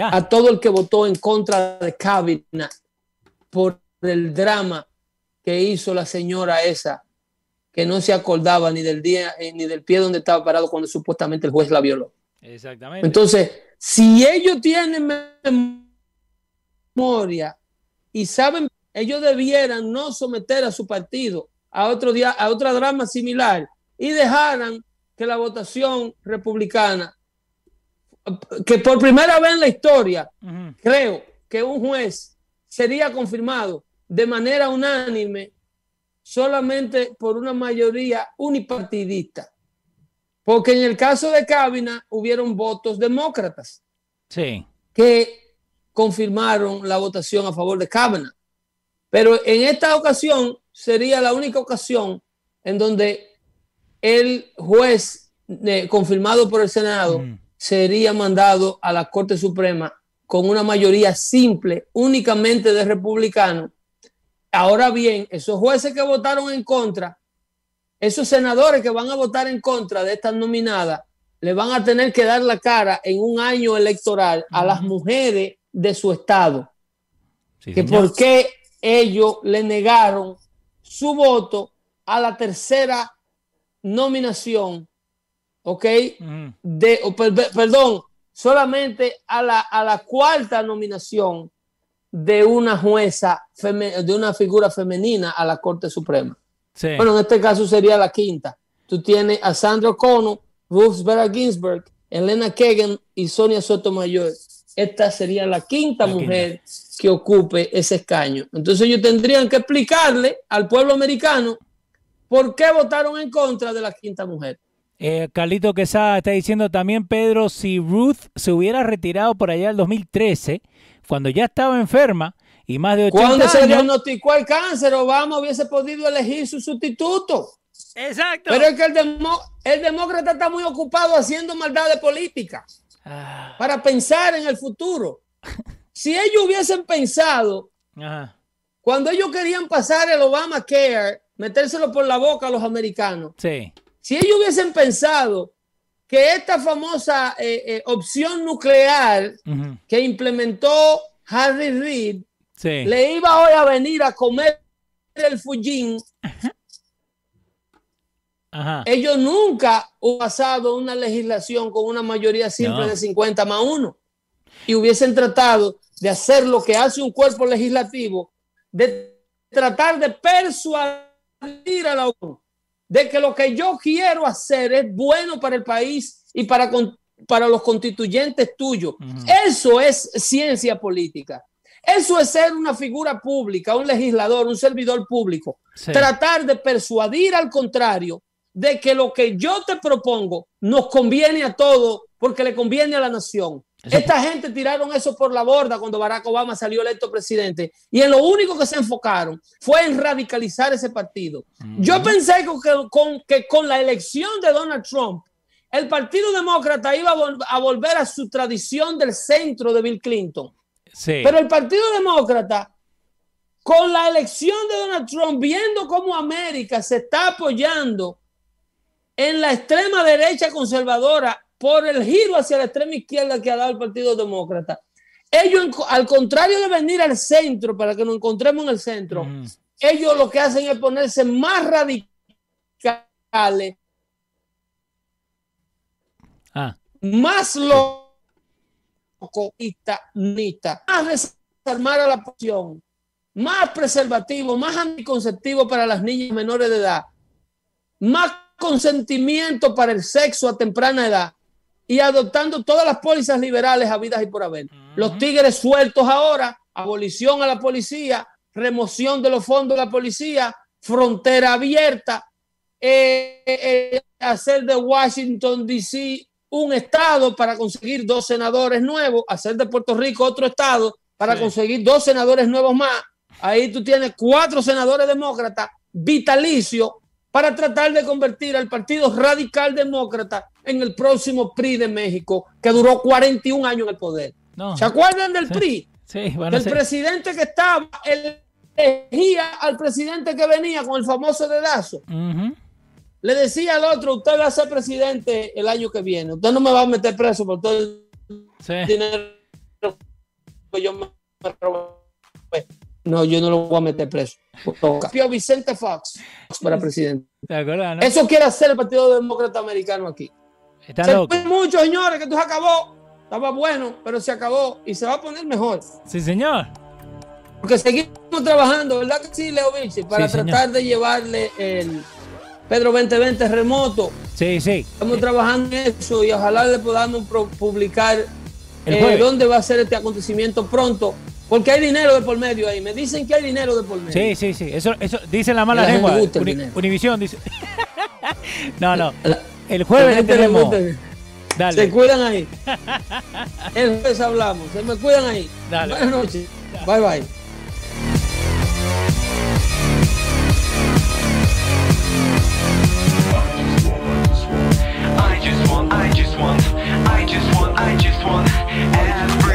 [SPEAKER 3] A todo el que votó en contra de Kavanaugh por el drama que hizo la señora esa, que no se acordaba ni del día eh, ni del pie donde estaba parado cuando supuestamente el juez la violó.
[SPEAKER 1] Exactamente.
[SPEAKER 3] Entonces, si ellos tienen memoria y saben, ellos debieran no someter a su partido a otro día, a otra drama similar y dejaran que la votación republicana, que por primera vez en la historia, creo que un juez sería confirmado de manera unánime solamente por una mayoría unipartidista. Porque en el caso de Cabina hubieron votos demócratas
[SPEAKER 1] Sí.
[SPEAKER 3] que confirmaron la votación a favor de Kavanaugh. Pero en esta ocasión sería la única ocasión en donde el juez eh, confirmado por el Senado
[SPEAKER 1] Mm.
[SPEAKER 3] sería mandado a la Corte Suprema con una mayoría simple, únicamente de republicanos. Ahora bien, esos jueces que votaron en contra, esos senadores que van a votar en contra de estas nominadas, le van a tener que dar la cara en un año electoral a las mujeres de su estado,
[SPEAKER 1] Sí,
[SPEAKER 3] que por qué ellos le negaron su voto a la tercera nominación, ¿ok?
[SPEAKER 1] Ujú.
[SPEAKER 3] De, per- perdón, solamente a la, a la cuarta nominación de una jueza, feme- de una figura femenina a la Corte Suprema.
[SPEAKER 1] Sí.
[SPEAKER 3] Bueno, en este caso sería la quinta. Tú tienes a Sandra O'Connor, Ruth Bader Ginsburg, Elena Kagan y Sonia Sotomayor. Esta sería la quinta
[SPEAKER 1] La quinta.
[SPEAKER 3] Que ocupe ese escaño. Entonces ellos tendrían que explicarle al pueblo americano por qué votaron en contra de la quinta mujer.
[SPEAKER 1] Eh, Carlito Quesada está diciendo también, Pedro, si Ruth se hubiera retirado por allá el 2013, cuando ya estaba enferma y más de 80
[SPEAKER 3] Cuando se
[SPEAKER 1] años.
[SPEAKER 3] diagnosticó el cáncer, Obama hubiese podido elegir su sustituto.
[SPEAKER 1] Exacto.
[SPEAKER 3] Pero es que el, demo- el demócrata está muy ocupado haciendo maldades políticas.
[SPEAKER 1] Ah,
[SPEAKER 3] para pensar en el futuro. Si ellos hubiesen pensado,
[SPEAKER 1] ajá.
[SPEAKER 3] cuando ellos querían pasar el Obamacare, metérselo por la boca a los americanos,
[SPEAKER 1] Sí.
[SPEAKER 3] si ellos hubiesen pensado que esta famosa eh, eh, opción nuclear que implementó Harry Reid
[SPEAKER 1] Sí.
[SPEAKER 3] le iba hoy a venir a comer el Fujin,
[SPEAKER 1] Ajá.
[SPEAKER 3] ellos nunca han pasado una legislación con una mayoría simple
[SPEAKER 1] No.
[SPEAKER 3] de 50 más 1 y hubiesen tratado de hacer lo que hace un cuerpo legislativo, de tratar de persuadir a la ONU de que lo que yo quiero hacer es bueno para el país y para, con- para los constituyentes tuyos. Eso es ciencia política. Eso es ser una figura pública, un legislador, un servidor público.
[SPEAKER 1] Sí.
[SPEAKER 3] Tratar de persuadir al contrario de que lo que yo te propongo nos conviene a todos porque le conviene a la nación.
[SPEAKER 1] Eso-
[SPEAKER 3] Esta gente tiraron eso por la borda cuando Barack Obama salió electo presidente y en lo único que se enfocaron fue en radicalizar ese partido. Yo pensé que con, que con la elección de Donald Trump, el Partido Demócrata iba a, vol- a volver a su tradición del centro de Bill Clinton.
[SPEAKER 1] Sí.
[SPEAKER 3] Pero el Partido Demócrata, con la elección de Donald Trump, viendo cómo América se está apoyando en la extrema derecha conservadora por el giro hacia la extrema izquierda que ha dado el Partido Demócrata, ellos, al contrario de venir al centro para que nos encontremos en el centro,
[SPEAKER 1] Ujú.
[SPEAKER 3] ellos lo que hacen es ponerse más radicales,
[SPEAKER 1] Ah,
[SPEAKER 3] más loco más desarmar a la población, más preservativo, más anticonceptivo para las niñas menores de edad, más consentimiento para el sexo a temprana edad y adoptando todas las pólizas liberales habidas y por haber. Los tigres sueltos ahora, abolición a la policía, remoción de los fondos de la policía, frontera abierta, eh, eh, hacer de Washington, D.C. un estado para conseguir dos senadores nuevos, hacer de Puerto Rico otro estado para
[SPEAKER 1] Sí.
[SPEAKER 3] conseguir dos senadores nuevos más. Ahí tú tienes cuatro senadores demócratas vitalicios para tratar de convertir al Partido Radical Demócrata en el próximo PRI de México, que duró 41 años en el poder.
[SPEAKER 1] no.
[SPEAKER 3] ¿Se acuerdan del
[SPEAKER 1] Sí.
[SPEAKER 3] PRI?
[SPEAKER 1] Sí, van
[SPEAKER 3] Que
[SPEAKER 1] a
[SPEAKER 3] el
[SPEAKER 1] ser.
[SPEAKER 3] presidente que estaba elegía al presidente que venía con el famoso dedazo. Le decía al otro, usted va a ser presidente el año que viene. Usted no me va a meter preso por todo el dinero que yo me robé. No, yo no lo voy a meter preso. Pio Vicente Fox para presidente.
[SPEAKER 1] ¿Te acuerdas, no?
[SPEAKER 3] Eso quiere hacer el Partido Demócrata Americano aquí.
[SPEAKER 1] Está
[SPEAKER 3] Se
[SPEAKER 1] loco.
[SPEAKER 3] mucho, señores, que esto se acabó. Estaba bueno, pero se acabó y se va a poner mejor.
[SPEAKER 1] Sí, señor.
[SPEAKER 3] Porque seguimos trabajando, ¿verdad que sí, Leo Vinci? Para
[SPEAKER 1] Sí, señor.
[SPEAKER 3] tratar de llevarle el Pedro 2020 remoto.
[SPEAKER 1] Sí, sí.
[SPEAKER 3] Estamos trabajando en eso y ojalá le podamos publicar eh, dónde va a ser este acontecimiento pronto. Porque hay dinero de por medio ahí. Me dicen que hay dinero de por medio.
[SPEAKER 1] Sí, sí, sí. Eso, eso dicen la mala lengua. Uni, Univisión dice. no, no. El jueves tenemos.
[SPEAKER 3] Dale. Se cuidan ahí. el jueves hablamos. Se me cuidan ahí.
[SPEAKER 1] Dale.
[SPEAKER 3] Buenas noches. Bye bye.
[SPEAKER 6] I just want, I just want, I just want, I just want.